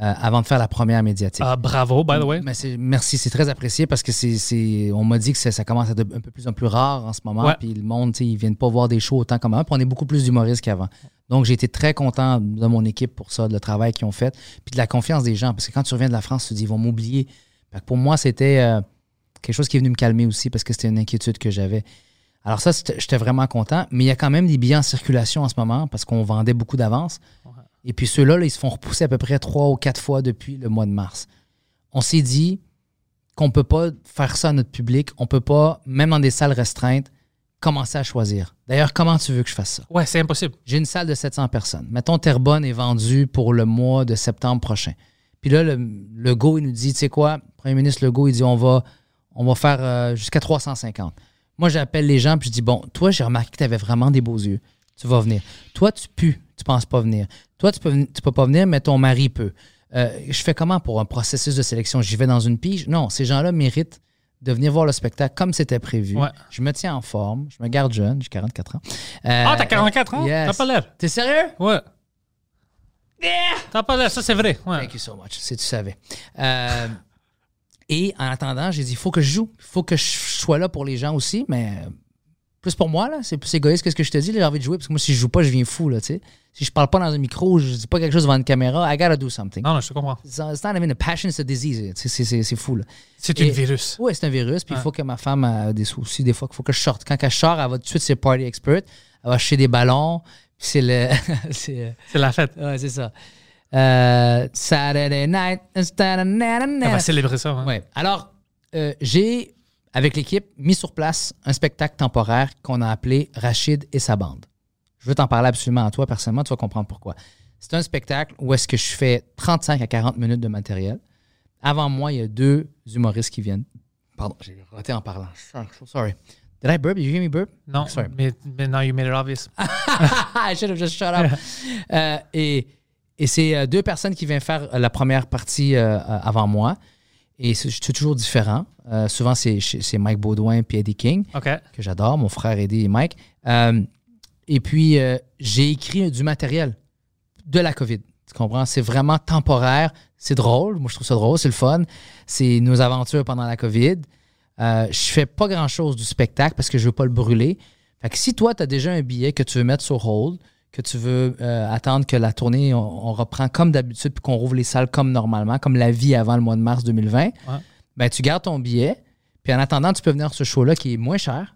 euh, avant de faire la première médiatique. Ah, bravo, by the way. Mais c'est- merci, c'est très apprécié parce que c'est, c'est- on m'a dit que ça, commence à être un peu plus en plus rare en ce moment. Ouais. Puis le monde, ils viennent pas voir des shows autant comme avant. Puis on est beaucoup plus d'humoristes qu'avant. Donc j'ai été très content de mon équipe pour ça, de le travail qu'ils ont fait, puis de la confiance des gens. Parce que quand tu reviens de la France, tu te dis ils vont m'oublier. Pour moi, c'était euh, quelque chose qui est venu me calmer aussi parce que c'était une inquiétude que j'avais. Alors ça, j'étais vraiment content. Mais il y a quand même des billets en circulation en ce moment parce qu'on vendait beaucoup d'avance. Et puis ceux-là, là, ils se font repousser à peu près trois ou quatre fois depuis le mois de mars. On s'est dit qu'on ne peut pas faire ça à notre public. On ne peut pas, même dans des salles restreintes, commencer à choisir. D'ailleurs, comment tu veux que je fasse ça? Ouais, c'est impossible. J'ai une salle de 700 personnes. Mettons, Terrebonne est vendue pour le mois de septembre prochain. Puis là, le, le go, il nous dit, tu sais quoi, Premier ministre Legault, il dit, on va, on va faire euh, jusqu'à 350. Moi, j'appelle les gens, puis je dis, bon, toi, j'ai remarqué que tu avais vraiment des beaux yeux. Tu vas venir. Toi, tu pues, tu penses pas venir. Toi, tu peux, tu peux pas venir, mais ton mari peut. Euh, je fais comment pour un processus de sélection? J'y vais dans une pige? Non, ces gens-là méritent de venir voir le spectacle comme c'était prévu. Ouais. Je me tiens en forme, je me garde jeune, j'ai 44 ans. Euh, Ah, t'as 44 ans? yes. T'as pas l'air. T'es sérieux? Ouais. T'as pas l'air, ça c'est vrai. Ouais. Thank you so much. Si tu savais. Euh, et en attendant, j'ai dit, il faut que je joue. Il faut que je sois là pour les gens aussi, mais plus pour moi, là. C'est plus égoïste que ce que je te dis. J'ai envie de jouer parce que moi, si je joue pas, je viens fou, là, tu sais. Si je parle pas dans un micro, je dis pas quelque chose devant une caméra, I gotta do something. Non, non, je te comprends. It's not even a passion, it's a disease. C'est- fou, là. C'est un virus. Oui, c'est un virus. Puis il faut que ma femme a des soucis, des fois, qu'il faut que je sorte. Quand elle sort, elle va tout de suite, c'est party expert. Elle va acheter des ballons. C'est le. <laughs> c'est. euh, C'est la fête. Ouais, c'est ça. Euh, Saturday night. On va célébrer ça. hein. Ouais. Alors, euh, j'ai, avec l'équipe, mis sur place un spectacle temporaire qu'on a appelé Rachid et sa bande. Je veux t'en parler absolument à toi, personnellement, tu vas comprendre pourquoi. C'est un spectacle où est-ce que je fais 35 à 40 minutes de matériel. Avant moi, il y a deux humoristes qui viennent. Pardon, j'ai raté en parlant. So sorry. Did I burp? Did you hear me burp? Non, Sorry. mais, mais now you made it obvious. <laughs> I should have just shut up. <laughs> Euh, et et c'est euh, deux personnes qui viennent faire euh, la première partie euh, avant moi. Et c'est toujours différent. Euh, souvent, c'est Mike Baudouin et Eddie King, que j'adore, mon frère Eddie et Mike. Euh, et puis, euh, j'ai écrit du matériel de la COVID. Tu comprends? C'est vraiment temporaire. C'est drôle. Moi, je trouve ça drôle. C'est le fun. C'est nos aventures pendant la COVID. Je fais pas grand-chose du spectacle parce que je veux pas le brûler. Fait que si toi, tu as déjà un billet que tu veux mettre sur hold, que tu veux euh, attendre que la tournée, on, on reprend comme d'habitude, puis qu'on rouvre les salles comme normalement, comme la vie avant le mois de mars 2020, ben, tu gardes ton billet. Puis en attendant, tu peux venir sur ce show-là qui est moins cher.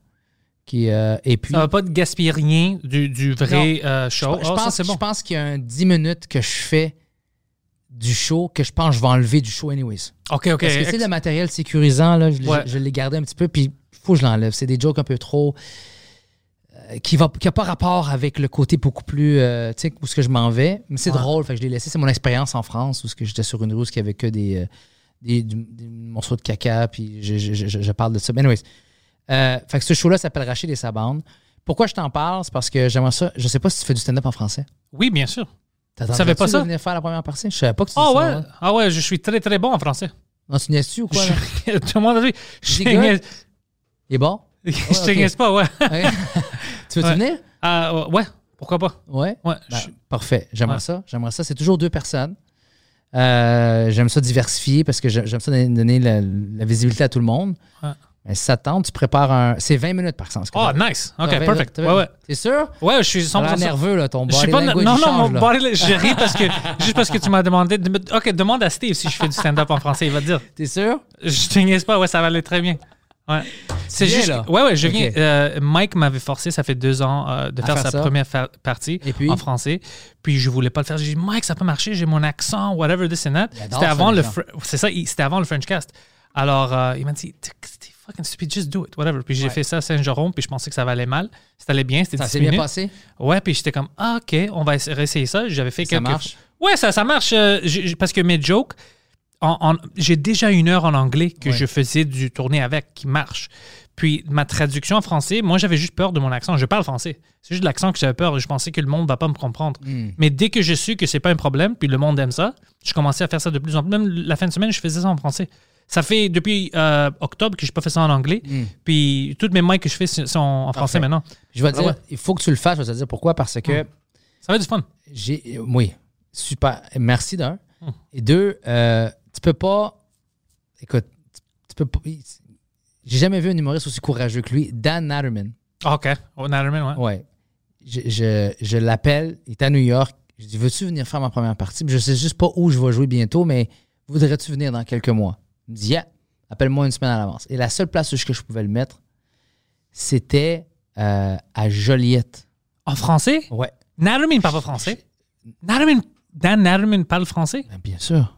Qui, euh, et puis, Ça va pas te gaspiller rien du, du vrai euh, show. je Oh, ça, pense, c'est bon. je pense qu'il y a un 10 minutes que je fais du show que je pense que je vais enlever du show anyways. OK, OK. Parce que Ex- le matériel sécurisant, là, je, je l'ai gardé un petit peu, puis il faut que je l'enlève. C'est des jokes un peu trop. Euh, qui n'a qui a pas rapport avec le côté beaucoup plus. euh, tu sais, où ce que je m'en vais. Mais c'est Ouais. drôle, fait que je l'ai laissé. C'est mon expérience en France, où ce que j'étais sur une route qui avait que des, euh, des, morceaux de caca, puis je, je- je- je parle de ça. Mais anyways, euh, fait que ce show-là s'appelle Rachid et sa bande. Pourquoi je t'en parle? C'est parce que j'aimerais ça. Je sais pas si tu fais du stand-up en français. Oui, bien sûr. T'attendrais-tu savais pas ça? venir faire la première partie? Je savais pas que tu Ah ouais, ça, hein. ah ouais, je suis très très bon en français. Non, tu niaises-tu ou quoi? là? Je- <laughs> Tout le monde a dit. Je Il est bon? <laughs> je te ok. niaise pas, ouais. <laughs> Tu veux-tu Ouais. venir? Ah, ouais, pourquoi pas? Ouais? Ouais. Ben, je- Parfait. J'aimerais Ouais. ça. J'aimerais ça. C'est toujours deux personnes. Euh, j'aime ça diversifier parce que j'ai- j'aime ça donner, donner la, la visibilité à tout le monde. Ouais. Mais si ça te tente, tu prépares un. C'est 20 minutes par sens. Oh, nice. OK, perfect. minutes, Ouais, ouais. T'es sûr? Ouais, je suis T'as l'air 100% nerveux, là, ton Je suis body pas. language, Non, non, change, mon là. body. Je ris parce que. Juste parce que tu m'as demandé. de- OK, demande à Steve si je fais du stand-up en français. Il va te dire. T'es sûr? Je te niaise pas, ouais, ça va aller très bien. Ouais. C'est juste. là? Ouais, ouais, je viens. Euh, Mike m'avait forcé, ça fait deux ans, euh, de À faire, faire sa première fa- partie Et puis? en français. Puis je voulais pas le faire. J'ai dit, Mike, ça peut marcher, j'ai mon accent, whatever, this and that. C'était avant le. C'est ça, c'était avant le French cast. Alors, euh, il m'a dit, t'es fucking stupid, just do it, whatever. Puis j'ai Ouais. fait ça à Saint-Jérôme, puis je pensais que ça allait mal. Ça allait bien, c'était Ça 10 s'est bien passé? Ouais, puis j'étais comme, ah, OK, on va essa- réessayer ça. J'avais fait Ça quelques. marche? Ouais, ça, ça marche. euh, parce que mes jokes, j'ai déjà une heure en anglais que Ouais. je faisais du tourner avec qui marche. Puis ma traduction en français, moi, j'avais juste peur de mon accent. Je parle français. C'est juste l'accent que j'avais peur. Je pensais que le monde va pas me comprendre. Hmm. Mais dès que je su que c'est pas un problème, puis le monde aime ça, je commençais à faire ça de plus en plus. Même la fin de semaine, je faisais ça en français. Ça fait depuis euh, octobre que je pas fait ça en anglais. Hmm. Puis toutes mes mics que je fais sont en français maintenant. Je vais te Ah dire, ouais. il faut que tu le fasses. Je vais te dire pourquoi. Parce que Ça va être du fun. j'ai. Oui, super. Merci d'un. Hmm. Et deux, euh, tu peux pas. Écoute, tu, peux pas. J'ai jamais vu un humoriste aussi courageux que lui, Dan Natterman. Ah, OK. Oh, Natterman, ouais. Ouais. Je, je, je l'appelle, il est à New York. Je dis Veux-tu venir faire ma première partie? Je sais juste pas où je vais jouer bientôt, mais voudrais-tu venir dans quelques mois? Il me dit Yeah, appelle-moi une semaine à l'avance. Et la seule place où je je pouvais le mettre, c'était euh, à Joliette. En français? Ouais. Natterman parle pas français? Natterman, Dan Natterman parle français? Ben, bien sûr.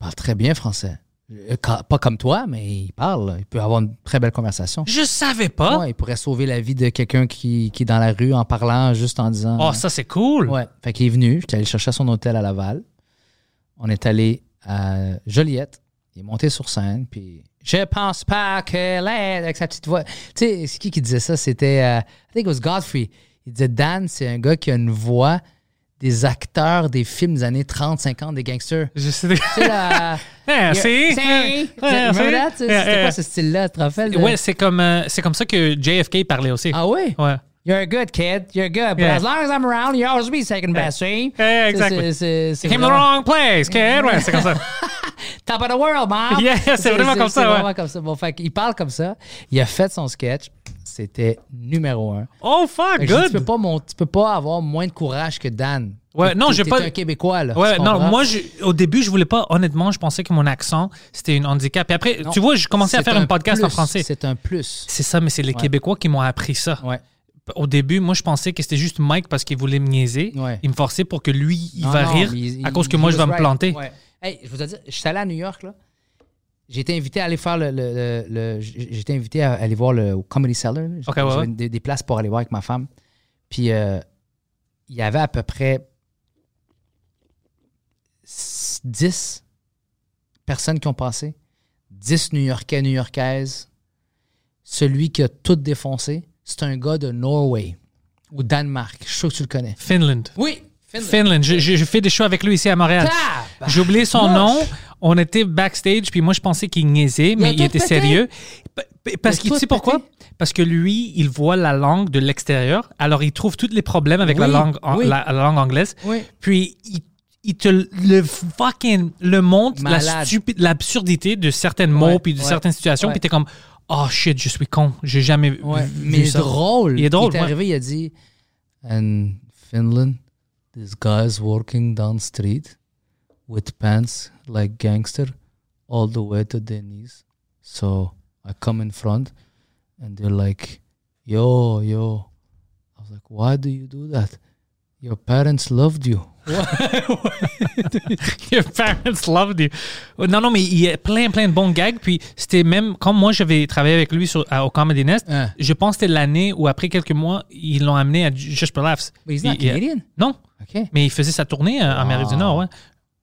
Il parle très bien français. Euh, Pas comme toi, mais il parle. Il peut avoir une très belle conversation. Je savais pas. Ouais, il pourrait sauver la vie de quelqu'un qui, qui est dans la rue en parlant, juste en disant. Oh, ça, c'est cool. Ouais. Fait qu'il est venu. J'étais allé chercher à son hôtel à Laval. On est allé à Joliette. Il est monté sur scène. Puis je pense pas que l'aide avec sa petite voix. Tu sais, c'est qui qui disait ça? C'était. euh, I think it was Godfrey. Il disait Dan, c'est un gars qui a une voix des acteurs des films des années 30-50 des gangsters. Je sais. Sais, la. <laughs> Merci. C'est-. C'était quoi ce style-là? De- Ouais, c'est comme, euh, c'est comme ça que JFK parlait aussi. Ah ouais? Ouais. You're a good kid. You're good. But Yeah. as long as I'm around, you'll always be second best, see? Yeah, C'est- exactly. c'est- c'est- c'est came to the wrong place, kid. Ouais, c'est comme ça. <laughs> Top of the world, man. Yeah, c'est vraiment comme ça, C'est ouais. vraiment comme ça. Bon, fait qu'il parle comme ça. Il a fait son sketch. C'était numéro un. Oh, fuck, je dis, tu, peux good. pas mon- tu peux pas avoir moins de courage que Dan. Ouais, non, j'ai t'es pas- un Québécois, là. Ouais, non, moi, je- au début, je voulais pas, honnêtement, je pensais que mon accent, c'était un handicap. Et après, Non. tu vois, je commençais à faire un un podcast en plus. français. C'est un plus. C'est ça, mais c'est les Québécois qui m'ont appris ça. Ouais. Au début, moi, je pensais que c'était juste Mike parce qu'il voulait me niaiser. Ouais. Il me forçait pour que lui, il Non, va non, rire il- à cause que moi, je vais me planter. Ouais. Hey, je vous ai dit, je suis allé à New York, là. J'ai été invité à aller faire le. le- le- le- j'ai été invité à aller voir le Comedy Cellar. là. Ok, ouais, ouais. Des, des places pour aller voir avec ma femme. Puis, euh, il y avait à peu près 10 personnes qui ont passé. 10 New-Yorkais, New-Yorkaises. Celui qui a tout défoncé, c'est un gars de Norway ou Danemark. Je suis sûr que tu le connais. Finland. Oui, Finland. Je, je- je fais des shows avec lui ici à Montréal. J'ai oublié son nom. On était backstage, puis moi, je pensais qu'il niaisait, mais il était pété. sérieux. Pa- pa- Parce que tu sais pourquoi? Parce que lui, il voit la langue de l'extérieur, alors il trouve tous les problèmes avec la, langue, oui. la, la langue anglaise. Oui. Puis il, il te le fucking le montre la stupide, l'absurdité de certains mots Ouais, puis de ouais, certaines situations. ouais. Puis t'es comme, oh shit, je suis con, j'ai jamais vu- Ouais, vu mais ça. drôle. Il est drôle, Il est ouais. arrivé, il a dit And Finland, this guy's walking down street with pants like gangster all the way to their knees. So I come in front and they're like, Yo, yo. I was like, Why do you do that? Your parents loved you. <laughs> <laughs> Your parents loved you. Non, non, mais il y a plein, plein de bons gags. Puis c'était même, comme moi, j'avais travaillé avec lui sur, à- au Comedy Nest, je pense que c'était l'année où, après quelques mois, ils l'ont amené à Just for Laughs. But he's not Il- il- Canadian? Non, OK. mais il faisait sa tournée euh, en Amérique du Wow. Nord, ouais.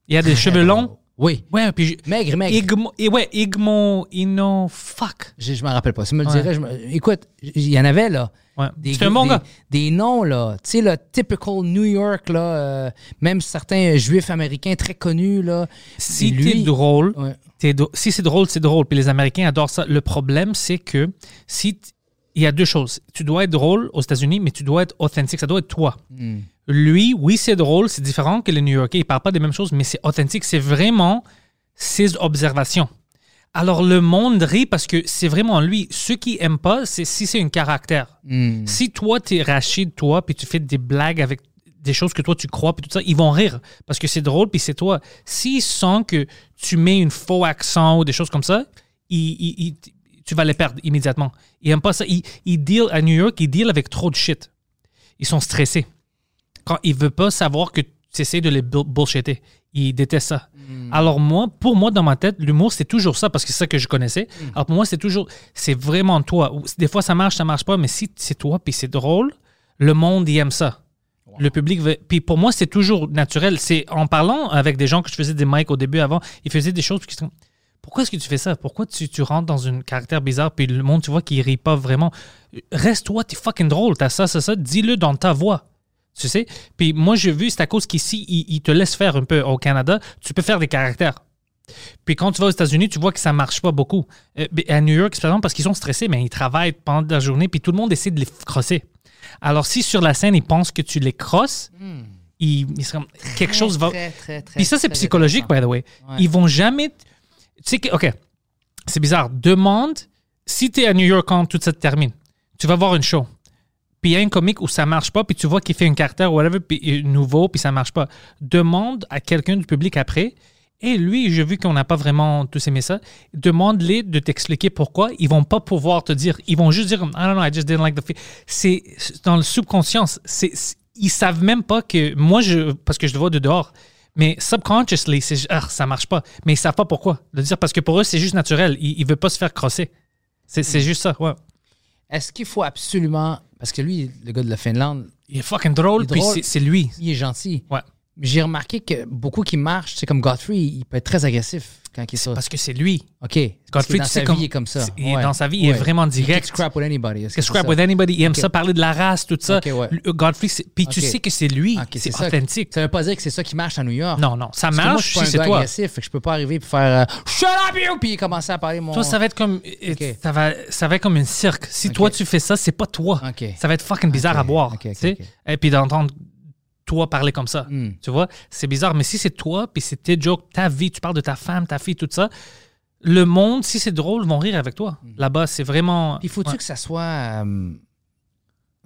Il a des cheveux longs? Oui. Ouais, puis... je- Maigre, maigre. Igmo, et ouais, Igmo, Ino, fuck. Je, je m'en rappelle pas. Si tu me le Ouais. dirais, je me- écoute, il y en avait là. Ouais. Des, C'est un bon des- gars. Des noms, là. Tu sais, le typical New York, là. euh, même certains juifs américains très connus, là. Si Lui- t'es drôle, Ouais. t'es do- si c'est drôle, c'est drôle. Puis les Américains adorent ça. Le problème, c'est que si il y a deux choses. Tu dois être drôle aux États-Unis, mais tu dois être authentique. Ça doit être toi. Lui, oui, c'est drôle. C'est différent que les New Yorkais. Ils parlent pas des mêmes choses, mais c'est authentique. C'est vraiment ses observations. Alors le monde rit parce que c'est vraiment lui. Ceux qui aiment pas, c'est si c'est un caractère. Hmm. Si toi, t'es Rachid, toi, puis tu fais des blagues avec des choses que toi tu crois, puis tout ça, ils vont rire parce que c'est drôle, puis c'est toi. S'ils sentent que tu mets une faux accent ou des choses comme ça, ils- ils- ils- tu vas les perdre immédiatement. Ils aiment pas ça. Ils, ils deal, à New York, ils deal avec trop de shit. Ils sont stressés. Quand ils veulent pas savoir que tu essaies de les bull- bullshitter. Ils détestent ça. Alors moi, pour moi, dans ma tête, l'humour, c'est toujours ça, parce que c'est ça que je connaissais. Alors pour moi, c'est toujours, c'est vraiment toi. Des fois, ça marche, ça marche pas, mais si c'est toi, puis c'est drôle, le monde, il aime ça. Le public veut... Puis pour moi, c'est toujours naturel. C'est en parlant avec des gens que je faisais des mics au début avant, ils faisaient des choses, puis ils disent, pourquoi est-ce que tu fais ça? Pourquoi tu, tu rentres dans un caractère bizarre, puis le monde, tu vois, qu'il rit pas vraiment? Reste-toi, t'es fucking drôle, t'as ça, ça, ça, dis-le dans ta voix. Tu sais? Puis moi, j'ai vu, c'est à cause qu'ici, ils, ils te laissent faire un peu. Au Canada, tu peux faire des caractères. Puis quand tu vas aux États-Unis, tu vois que ça marche pas beaucoup. Euh, à New York, c'est par exemple parce qu'ils sont stressés, mais ils travaillent pendant la journée, puis tout le monde essaie de les crosser. Alors si sur la scène, ils pensent que tu les crosses, ils, ils sont quelque chose va... Très, très, très, Puis ça, c'est psychologique, by the way. Ouais. Ils vont jamais. Sais que, OK, c'est bizarre. Demande si tu es à New York quand tout ça te termine. Tu vas voir une show. Puis il y a un comique où ça marche pas, puis tu vois qu'il fait une caractère ou whatever, puis nouveau, puis ça marche pas. Demande à quelqu'un du public après. Et lui, j'ai vu qu'on n'a pas vraiment tous aimé ça. Demande-les de t'expliquer pourquoi. Ils vont pas pouvoir te dire. Ils vont juste dire, I don't know, I just didn't like the fi-" C'est dans le c'est- ils savent même pas que moi, je, parce que je le vois de dehors. Mais subconsciously, c'est ah, ça marche pas. Mais ils savent pas pourquoi. De dire parce que pour eux, c'est juste naturel. Ils, ils veulent pas se faire crosser. C'est, c'est juste ça. Ouais. Est-ce qu'il faut absolument. Parce que lui, le gars de la Finlande, Il est fucking drôle, Il est puis c'est, c'est lui. il est gentil. Ouais. J'ai remarqué que beaucoup qui marchent, c'est comme Godfrey, il peut être très agressif quand il sur. Parce que c'est lui. OK. Godfrey, dans tu sa sais, vie, comme- il est comme ça. il est Ouais. dans sa vie, il est vraiment direct. scrap with anybody. scrap with anybody, il aime ça parler de la race, tout ça. Ok, ouais. Godfrey, puis tu sais que c'est lui, c'est ça. authentique. Ça veut pas dire que c'est ça qui marche à New York. Non, non, ça Parce que moi, je marche suis si c'est toi. agressif, fait que je peux pas arriver et faire euh, Shut up you! Puis commencer à parler mon. Toi, ça va être comme, ça va, ça va être comme une cirque. Si toi tu fais ça, c'est pas toi. Ok. Ça va être fucking bizarre à ok. Et puis d'entendre toi parler comme ça, Hmm. tu vois, c'est bizarre. Mais si c'est toi, puis c'est tes jokes, ta vie, tu parles de ta femme, ta fille, tout ça, le monde, si c'est drôle, vont rire avec toi. Là-bas, c'est vraiment. Hmm. Puis faut-tu Ouais. que ça soit. euh,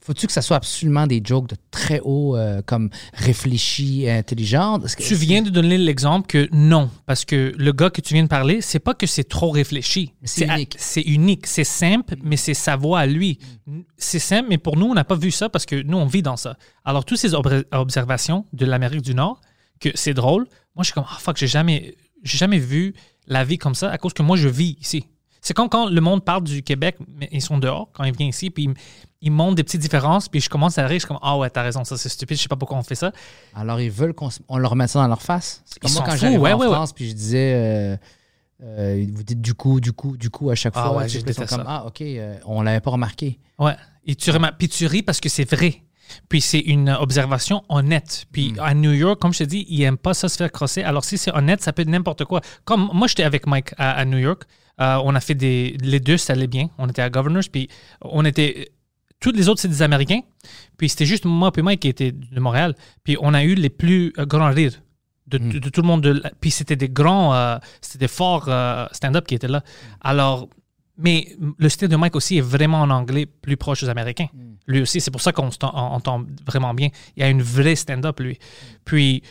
faut-tu que ça soit absolument des jokes de très haut, euh, comme réfléchi, et intelligent? Que- Tu viens de donner l'exemple que non, parce que le gars que tu viens de parler, c'est pas que c'est trop réfléchi. C'est unique. C'est unique, c'est simple, mais c'est sa voix à lui. C'est simple, mais pour nous, on n'a pas vu ça parce que nous, on vit dans ça. Alors, toutes ces ob- observations de l'Amérique du Nord, que c'est drôle, moi, je suis comme, ah fuck, j'ai jamais, j'ai jamais vu la vie comme ça à cause que moi, je vis ici. C'est comme quand le monde parle du Québec, mais ils sont dehors quand ils viennent ici, puis ils, montrent des petites différences, puis je commence à rire, je suis comme, ah ouais, t'as raison, ça c'est stupide, je sais pas pourquoi on fait ça. Alors, ils veulent qu'on on leur mette ça dans leur face? C'est comme Ils moi quand j'arrivais ouais, en ouais, ouais. France, puis je disais. euh, euh, vous dites du coup, du coup, du coup à chaque Ah fois. ouais, ils sont comme, ah, OK, euh, on l'avait pas remarqué. Ouais. Et tu, puis tu ris parce que c'est vrai. Puis c'est une observation honnête. Puis Hmm. à New York, comme je te dis, ils n'aiment pas ça se faire crosser. Alors si c'est honnête, ça peut être n'importe quoi. Comme moi, j'étais avec Mike à, à New York. Euh, on a fait des. Les deux, ça allait bien. On était à Governors. Puis on était. Tous les autres, c'est des Américains. Puis c'était juste moi et Mike qui étaient de Montréal. Puis on a eu les plus euh, grands rires de, de- de tout le monde. De, puis c'était des grands, euh, c'était des forts euh, stand-up qui étaient là. Alors, mais le style de Mike aussi est vraiment en anglais plus proche des Américains. Lui aussi, c'est pour ça qu'on entend vraiment bien. Il y a une vraie stand-up, lui. Puis,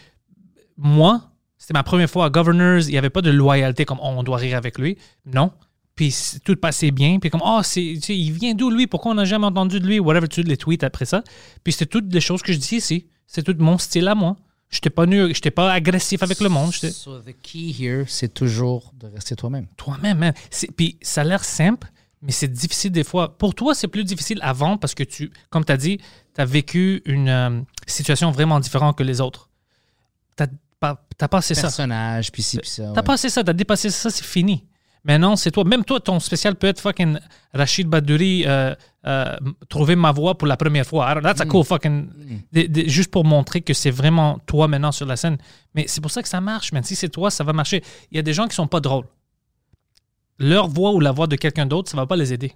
moi, c'était ma première fois à Governors. Il n'y avait pas de loyauté comme Oh, on doit rire avec lui. Non. Puis tout passait bien. Puis comme, oh, tu sais, il vient d'où lui? Pourquoi on n'a jamais entendu de lui? Whatever, tu les tweets après ça. Puis c'était toutes des choses que je dis ici. C'est tout mon style à moi. Je n'étais pas, nu- j'étais pas agressif avec le monde. So, the key here, c'est toujours de rester toi-même. toi-même. man. C'est- Puis ça a l'air simple, mais c'est difficile des fois. Pour toi, c'est plus difficile avant parce que tu, comme tu as dit, tu as vécu une euh, situation vraiment différente que les autres. Tu pas passé ça. Personnage, puis ci, puis ça. T'as ouais. passé ça, t'as dépassé ça, c'est fini. Maintenant, c'est toi. Même toi, ton spécial peut être fucking Rachid Badouri, euh, euh, trouver ma voix pour la première fois. Don't- That's a cool fucking. de- de- juste pour montrer que c'est vraiment toi maintenant sur la scène. Mais c'est pour ça que ça marche, man. Si c'est toi, ça va marcher. Il y a des gens qui sont pas drôles. Leur voix ou la voix de quelqu'un d'autre, ça va pas les aider.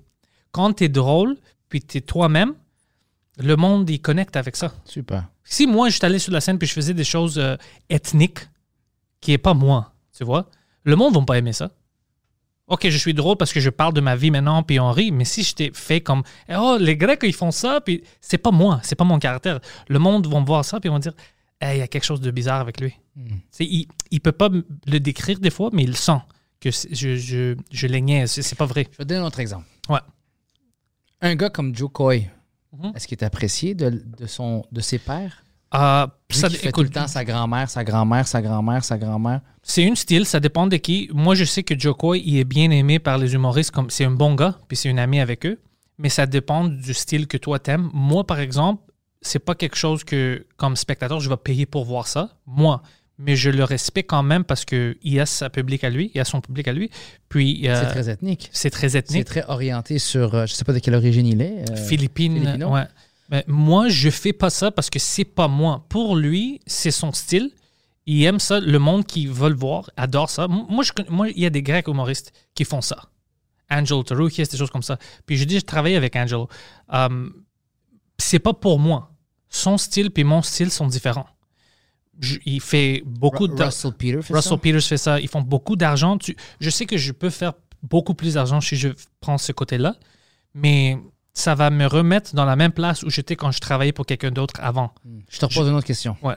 Quand tu es drôle, puis tu es toi-même, le monde, il connecte avec ça. Super. Si moi, je suis allé sur la scène puis je faisais des choses euh, ethniques qui est pas moi, tu vois, le monde va pas aimer ça. Ok, je suis drôle parce que je parle de ma vie maintenant puis on rit, mais si je t'ai fait comme oh les Grecs ils font ça puis c'est pas moi, c'est pas mon caractère. Le monde va me voir ça puis ils vont dire Hey, il y a quelque chose de bizarre avec lui. C'est- Il, il peut pas le décrire des fois, mais il sent que je, je, je les niaise. C'est pas vrai. Je vais te donner un autre exemple. Ouais. Un gars comme Joe Coy, Mhm. est-ce qu'il est apprécié de, de, son, de ses pères? Euh, ça, fait écoute, tout le temps sa grand-mère, sa grand-mère, sa grand-mère, sa grand-mère. C'est une style, ça dépend de qui. Moi, je sais que Joe Coy, il est bien aimé par les humoristes, comme c'est un bon gars, puis c'est une amie avec eux. Mais ça dépend du style que toi t'aimes. Moi, par exemple, c'est pas quelque chose que, comme spectateur, je vais payer pour voir ça. Moi. Mais je le respecte quand même parce que il a sa public à lui, il a son public à lui. Puis euh, C'est très ethnique. c'est très C'est ethnique. très orienté sur, euh, je sais pas de quelle origine il est. euh, Philippines. Filipino. Ouais. Mais moi, je fais pas ça parce que c'est pas moi. Pour lui, c'est son style. Il aime ça. Le monde qui veut le voir adore ça. Moi, je, connais- moi, il y a des Grecs humoristes qui font ça. Angelo Taroukias, des choses comme ça. Puis je dis, je travaille avec Angelo. Euh, c'est pas pour moi. Son style puis mon style sont différents. Je- il fait beaucoup de. Russell Peter fait Russell ça? Peters fait ça. Ils font beaucoup d'argent. Je sais que je peux faire beaucoup plus d'argent si je prends ce côté-là, mais ça va me remettre dans la même place où j'étais quand je travaillais pour quelqu'un d'autre avant. Je te repose une autre question. Ouais.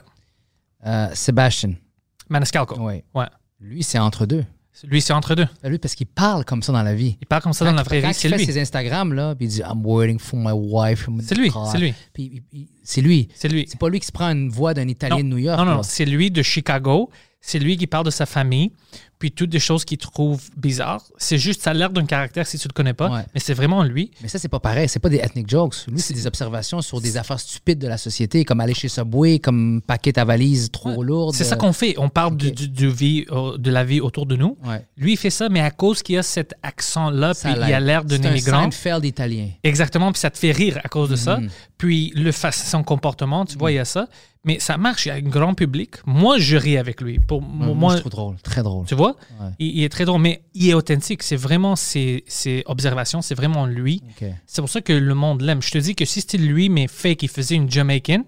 Euh, Sébastien. Maniscalco. Oui. Ouais. Lui, c'est entre deux. Lui, c'est entre deux. Lui, parce qu'il parle comme ça dans la vie. Il parle comme ça dans la vraie vie. il C'est fait lui. ses Instagram, là, puis il dit I'm waiting for my wife. C'est lui. C'est lui. Il- il- c'est lui. C'est lui. C'est pas lui qui se prend une voix d'un Italien Non, de New York. non, non, c'est lui de Chicago. c'est lui qui parle de sa famille, puis toutes des choses qu'il trouve bizarres. C'est juste, ça a l'air d'un caractère si tu le connais pas, Ouais. mais c'est vraiment lui. Mais ça, c'est pas pareil. C'est pas des ethnic jokes. Lui, c'est des observations sur des affaires stupides de la société, comme aller chez Subway, comme paquer ta valise trop lourde. C'est ça qu'on fait. On parle du- Ok. du, du vie, euh, de la vie autour de nous. Ouais. Lui, il fait ça, mais à cause qu'il a cet accent-là, puis il a l'air d'un C'est un immigrant. Seinfeld italien. Exactement, puis ça te fait rire à cause de ça. Mhm. Puis le son comportement, tu vois, il y a ça. Mais ça marche, il y a un grand public. Moi, je ris avec lui. Pour Moi, moi, je trouve drôle. Très drôle. tu vois, Ouais. il, il est très drôle, mais il est authentique. C'est vraiment ses, ses observations, c'est vraiment lui. C'est pour ça que le monde l'aime. Je te dis que si c'était lui, mais fake, il faisait une Jamaican,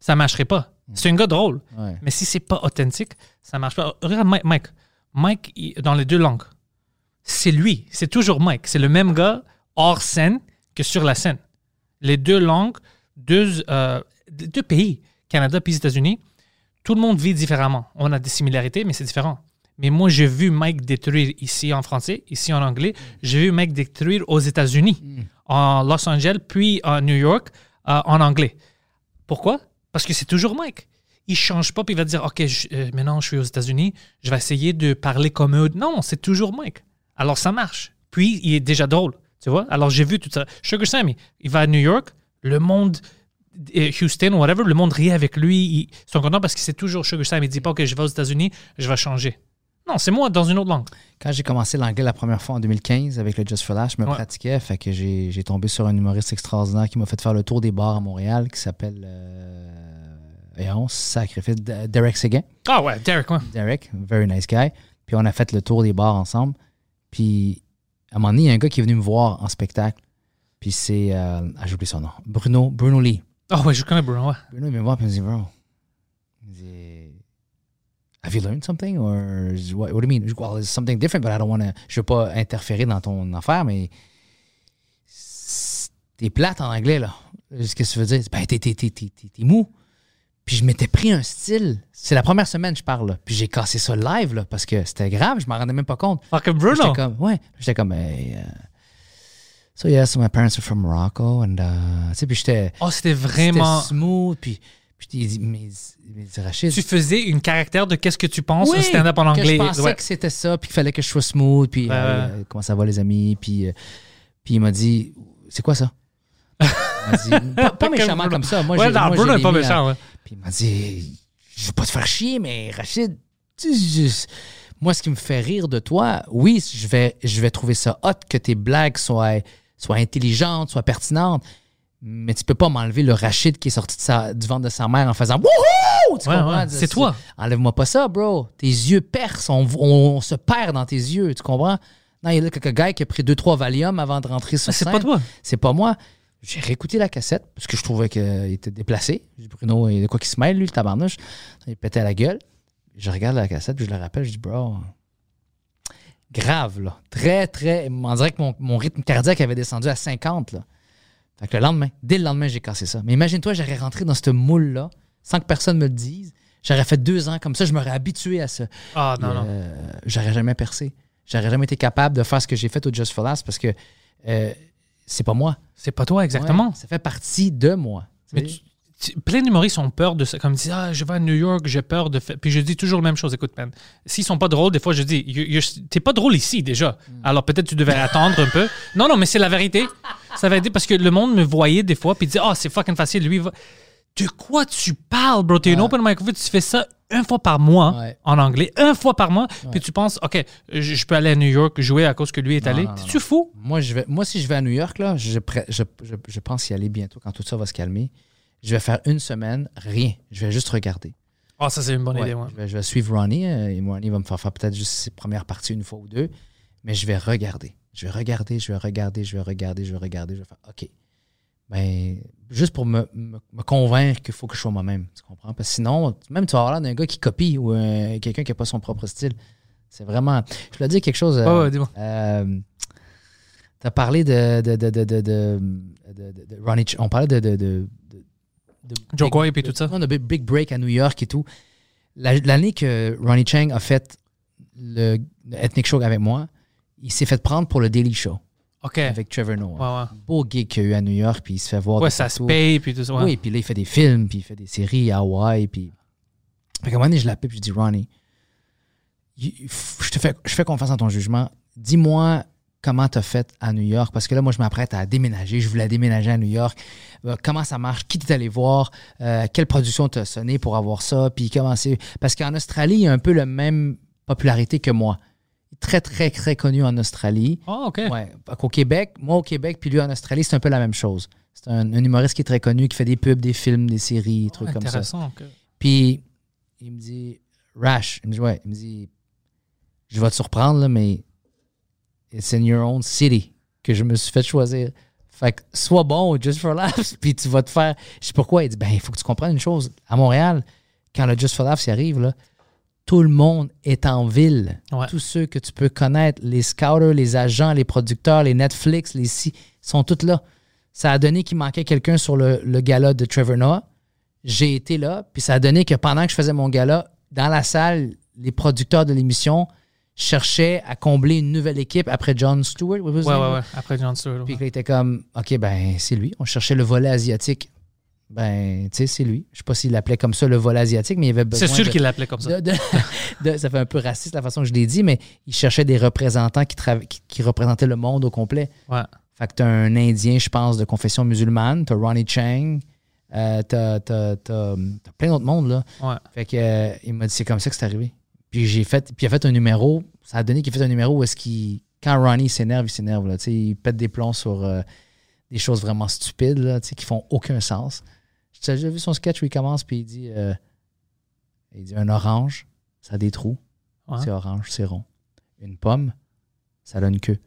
ça marcherait pas. C'est un gars drôle. Ouais. Mais si c'est pas authentique, ça marche pas. Regarde Mike. Mike, Mike il- dans les deux langues, c'est lui. C'est toujours Mike. C'est le même gars hors scène que sur la scène. Les deux langues, deux, euh, deux pays, Canada puis États-Unis, tout le monde vit différemment. On a des similarités, mais c'est différent. Mais moi, j'ai vu Mike détruire ici en français, ici en anglais. J'ai vu Mike détruire aux États-Unis, en Los Angeles, puis à New York, euh, en anglais. Pourquoi? Parce que c'est toujours Mike. Il change pas, puis il va dire, OK, je- euh, maintenant je suis aux États-Unis, je vais essayer de parler comme eux. Non, c'est toujours Mike. Alors ça marche. Puis il est déjà drôle, tu vois? Alors j'ai vu tout ça. Sugar Sammy, il va à New York, le monde, Houston, whatever, le monde rit avec lui. Ils sont contents parce que c'est toujours Sugar Sammy. Il dit pas, OK, je vais aux États-Unis, je vais changer. Non, c'est moi dans une autre langue. Quand j'ai commencé l'anglais la première fois en 2015 avec le Just for Laugh, je me Ouais. pratiquais. Fait que j'ai tombé sur un humoriste extraordinaire qui m'a fait faire le tour des bars à Montréal qui s'appelle. Euh, et on sacrifice Derek Seguin. Ah ouais, Derek, ouais. Derek, very nice guy. Puis on a fait le tour des bars ensemble. Puis à un moment donné, il y a un gars qui est venu me voir en spectacle. Puis c'est. euh, ah, j'ai oublié son nom. Bruno, Bruno Lee. Ah ouais, je connais Bruno, ouais. Bruno, il me voit et il me dit, bro, il me dit, have you learned something? Or what, what do you mean? Well, it's something different, but I don't want to. Je veux pas interférer dans ton affaire, mais t'es plate en anglais, là. Qu'est-ce que tu veux dire? Ben, t'es, t'es, mou. Puis je m'étais pris un style. C'est la première semaine, je parle, là. Puis j'ai cassé ça live, là, parce que c'était grave, je m'en rendais même pas compte. Fucking Bruno. J'étais comme, ouais. J'étais comme, hey, uh, so yeah, so my parents are from Morocco, and, uh, tu sais, puis j'étais. Oh, c'était vraiment. Smooth, puis, puis mais, mais Rachid. Tu faisais une caractère de qu'est-ce que tu penses, Oui, un stand-up en que anglais. je pensais Ouais. que c'était ça, puis qu'il fallait que je sois smooth, puis euh, comment ça va les amis, puis, euh, puis il m'a dit, c'est quoi ça? Il dit, pas, pas <laughs> méchamment comme ça. Moi, ouais, non, moi, Bruno est pas méchant, à- ouais. Puis il m'a dit, je veux pas te faire chier, mais Rachid, tu je- moi, ce qui me fait rire de toi, oui, je vais, je vais trouver ça hot que tes blagues soient, soient intelligentes, soient pertinentes, mais tu peux pas m'enlever le Rachid qui est sorti de sa- du ventre de sa mère en faisant Wouhou! Tu Ouais, comprends? ouais, c'est toi. Enlève-moi pas ça, bro. Tes yeux percent, on, on se perd dans tes yeux, tu comprends? Non, il y a là quelques gars qui a pris deux, trois Valium avant de rentrer sur Ah, c'est pas toi. C'est pas moi. J'ai réécouté la cassette parce que je trouvais qu'il était déplacé. J'ai dit, Bruno, il y a de quoi qui se mêle, lui, le tabarnouche. Il pétait à la gueule. Je regarde la cassette, puis je le rappelle, je dis, bro, grave, là. Très, très. On dirait que mon, mon rythme cardiaque avait descendu à 50, là. Fait que le lendemain, dès le lendemain, j'ai cassé ça. Mais imagine-toi, j'aurais rentré dans ce moule-là sans que personne me le dise. J'aurais fait deux ans comme ça, je m'aurais habitué à ça. Ah, non, non. Euh, j'aurais jamais percé. J'aurais jamais été capable de faire ce que j'ai fait au Just for Last parce que euh, c'est pas moi. C'est pas toi, exactement. Ouais, ça fait partie de moi. Mais tu- plein d'humoristes ont peur de ça. Comme ils disent, ah, je vais à New York, j'ai peur de faire. Puis je dis toujours la même chose. Écoute, man, s'ils sont pas drôles, des fois, je dis, t'es pas drôle ici déjà. Mm. Alors peut-être tu devais attendre un peu. Non, non, mais c'est la vérité. Ça va aider parce que le monde me voyait des fois, puis disait, ah, c'est fucking facile. Lui, va. De quoi tu parles, bro? T'es une Ouais. open microphone, tu fais ça une fois par mois Ouais. en anglais, une fois par mois, puis tu penses, OK, je, je peux aller à New York jouer à cause que lui est Non, allé. non, non, tu fou? Moi, je vais, moi, si je vais à New York, là, je, je, je pense y aller bientôt quand tout ça va se calmer. Je vais faire une semaine, rien. Je vais juste regarder. Ah, ça, c'est une bonne Ouais, idée, ouais. je, vais, je vais suivre Ronnie. euh, et Ronnie va me faire faire peut-être juste ses premières parties une fois ou deux. Mais je vais regarder. Je vais regarder, je vais regarder, je vais regarder, je vais regarder. Je vais faire OK. Ben, juste pour me, me, me convaincre qu'il faut que je sois moi-même. Tu comprends? Parce que sinon, même tu vas avoir l'air d'un gars qui copie ou euh, quelqu'un qui n'a pas son propre style. C'est vraiment. Je voulais dire quelque chose. euh, ouais, dis-moi. euh, T'as parlé de, de, de, de, de, Ronnie Ch- On parlait de. De, Joe Coy et puis tout ça. de big, big break à New York et tout. La- L'année que Ronnie Chang a fait le, le Ethnic Show avec moi, il s'est fait prendre pour le Daily Show OK. avec Trevor Noah. Ouais, ouais. Beau gig qu'il y a eu à New York, puis il se fait voir. Ouais, ça se paye, puis tout ça. ouais. Oui, puis là, il fait des films, puis il fait des séries à Hawaï, puis. Fait qu'à un moment donné, je l'appelle, puis je dis, Ronnie, je te fais, je fais confiance en ton jugement. Dis-moi comment tu as fait à New York, parce que là, moi, je m'apprête à déménager. Je voulais déménager à New York. Euh, comment ça marche? Qui t'es allé voir? Euh, quelle production t'as sonné pour avoir ça? Puis comment c'est... Parce qu'en Australie, il y a un peu la même popularité que moi. Très, très, très connu en Australie. Oh, OK. Ouais. Au Québec, moi au Québec, puis lui en Australie, c'est un peu la même chose. C'est un, un humoriste qui est très connu, qui fait des pubs, des films, des séries, des trucs comme ça. Intéressant. OK. Puis il me dit, Rash, il me dit, ouais, il me dit, je vais te surprendre, là, mais it's in your own city que je me suis fait choisir. Fait que sois bon au Just for Laughs, puis tu vas te faire. Je sais pourquoi. Il dit, ben, il faut que tu comprennes une chose. À Montréal, quand le Just for Laughs y arrive, là, tout le monde est en ville. Ouais. Tous ceux que tu peux connaître, les scouters, les agents, les producteurs, les Netflix, les si, sont tous là. Ça a donné qu'il manquait quelqu'un sur le, le gala de Trevor Noah. J'ai été là, puis ça a donné que pendant que je faisais mon gala, dans la salle, les producteurs de l'émission cherchaient à combler une nouvelle équipe après John Stewart. Ouais, ouais, ouais. Après John Stewart. Puis qu'il était comme, OK, ben, c'est lui. On cherchait le volet asiatique. Ben, tu sais, c'est lui. Je sais pas s'il l'appelait comme ça le volet asiatique, mais il avait besoin. C'est sûr qu'il l'appelait comme ça. de- de- <laughs> de- ça fait un peu raciste la façon que je l'ai dit, mais il cherchait des représentants qui, trava- qui, qui représentaient le monde au complet. Ouais. Fait que t'as un Indien, je pense, de confession musulmane, t'as Ronnie Chang, euh, t'as, t'as- t'as- t'as plein d'autres mondes, là. Ouais. Fait que euh, il m'a dit c'est comme ça que c'est arrivé. Puis j'ai fait, puis il a fait un numéro, ça a donné qu'il fait un numéro où est-ce qu'il, quand Ronnie s'énerve, il s'énerve, là. Il pète des plombs sur euh, des choses vraiment stupides, là, qui font aucun sens. J'ai déjà vu son sketch où il commence, puis il dit, euh, il dit un orange, ça a des trous. Ouais. C'est orange, c'est rond. Une pomme, ça a une queue.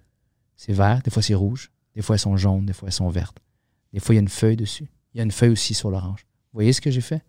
C'est vert, des fois c'est rouge, des fois elles sont jaunes, des fois elles sont vertes. Des fois il y a une feuille dessus. Il y a une feuille aussi sur l'orange. Vous voyez ce que j'ai fait?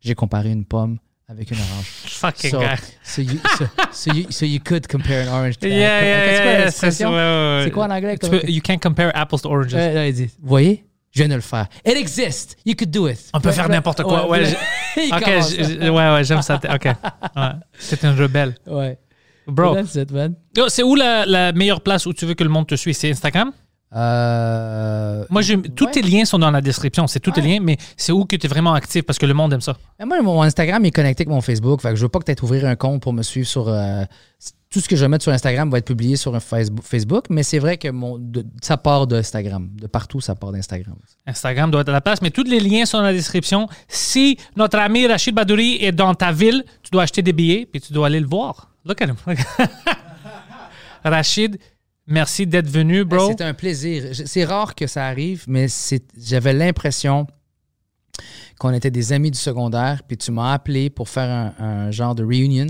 J'ai comparé une pomme avec une orange. Fucking So, guy. <laughs> so, you, so, so you, so you could compare an orange to Yeah, yeah, C'est quoi yeah, c'est- ouais, ouais, ouais. C'est quoi en anglais? Tu peux- you can't compare apples to oranges. Ouais, là, il dit, Vous voyez? Je viens de le faire. It exists. You could do it. On peut faire n'importe quoi. Ouais, <laughs> il Ok, commence. j- j- ouais, ouais, j'aime ça. Ok. Ouais. C'est un rebelle. Ouais. Bro, That's it, man. Yo, c'est où la, la meilleure place où tu veux que le monde te suive? C'est Instagram? Euh, Moi, tous ouais. tes liens sont dans la description. C'est tous tes liens, mais c'est où que tu es vraiment actif parce que le monde aime ça. Mais Moi, mon Instagram est connecté avec mon Facebook. Fait que je veux pas que tu aies ouvrir un compte pour me suivre sur. euh, tout ce que je vais mettre sur Instagram va être publié sur un Facebook, Facebook, mais c'est vrai que mon, de- ça part d'Instagram. De partout, ça part d'Instagram. Instagram doit être à la place, mais tous les liens sont dans la description. Si notre ami Rachid Badouri est dans ta ville, tu dois acheter des billets puis tu dois aller le voir. Look at him. <laughs> Rachid, merci d'être venu, bro. C'était un plaisir. C'est rare que ça arrive, mais c'est- j'avais l'impression qu'on était des amis du secondaire, puis tu m'as appelé pour faire un, un genre de reunion,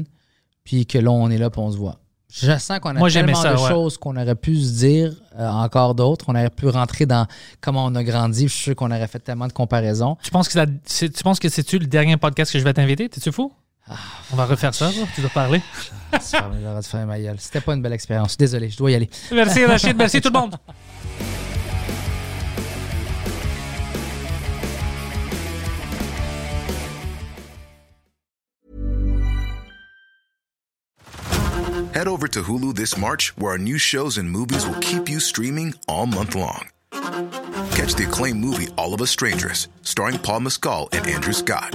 puis que là, on est là, puis on se voit. Je sens qu'on a Moi, tellement ça, de ouais. choses qu'on aurait pu se dire, euh, encore d'autres. On aurait pu rentrer dans comment on a grandi. Je suis sûr qu'on aurait fait tellement de comparaisons. Tu penses que c'est- c'est- tu penses que c'est-tu le dernier podcast que je vais t'inviter? T'es-tu fou? Ah. On va refaire ça, tu dois parler. <laughs> J'aurais dû faire ma gueule. C'était pas une belle expérience. Désolé, je dois y aller. Merci Rachid, merci tout le monde. Head over to Hulu this March, where our new shows and movies will keep you streaming all month long. Catch the acclaimed movie All of Us Strangers, starring Paul Mescal and Andrew Scott.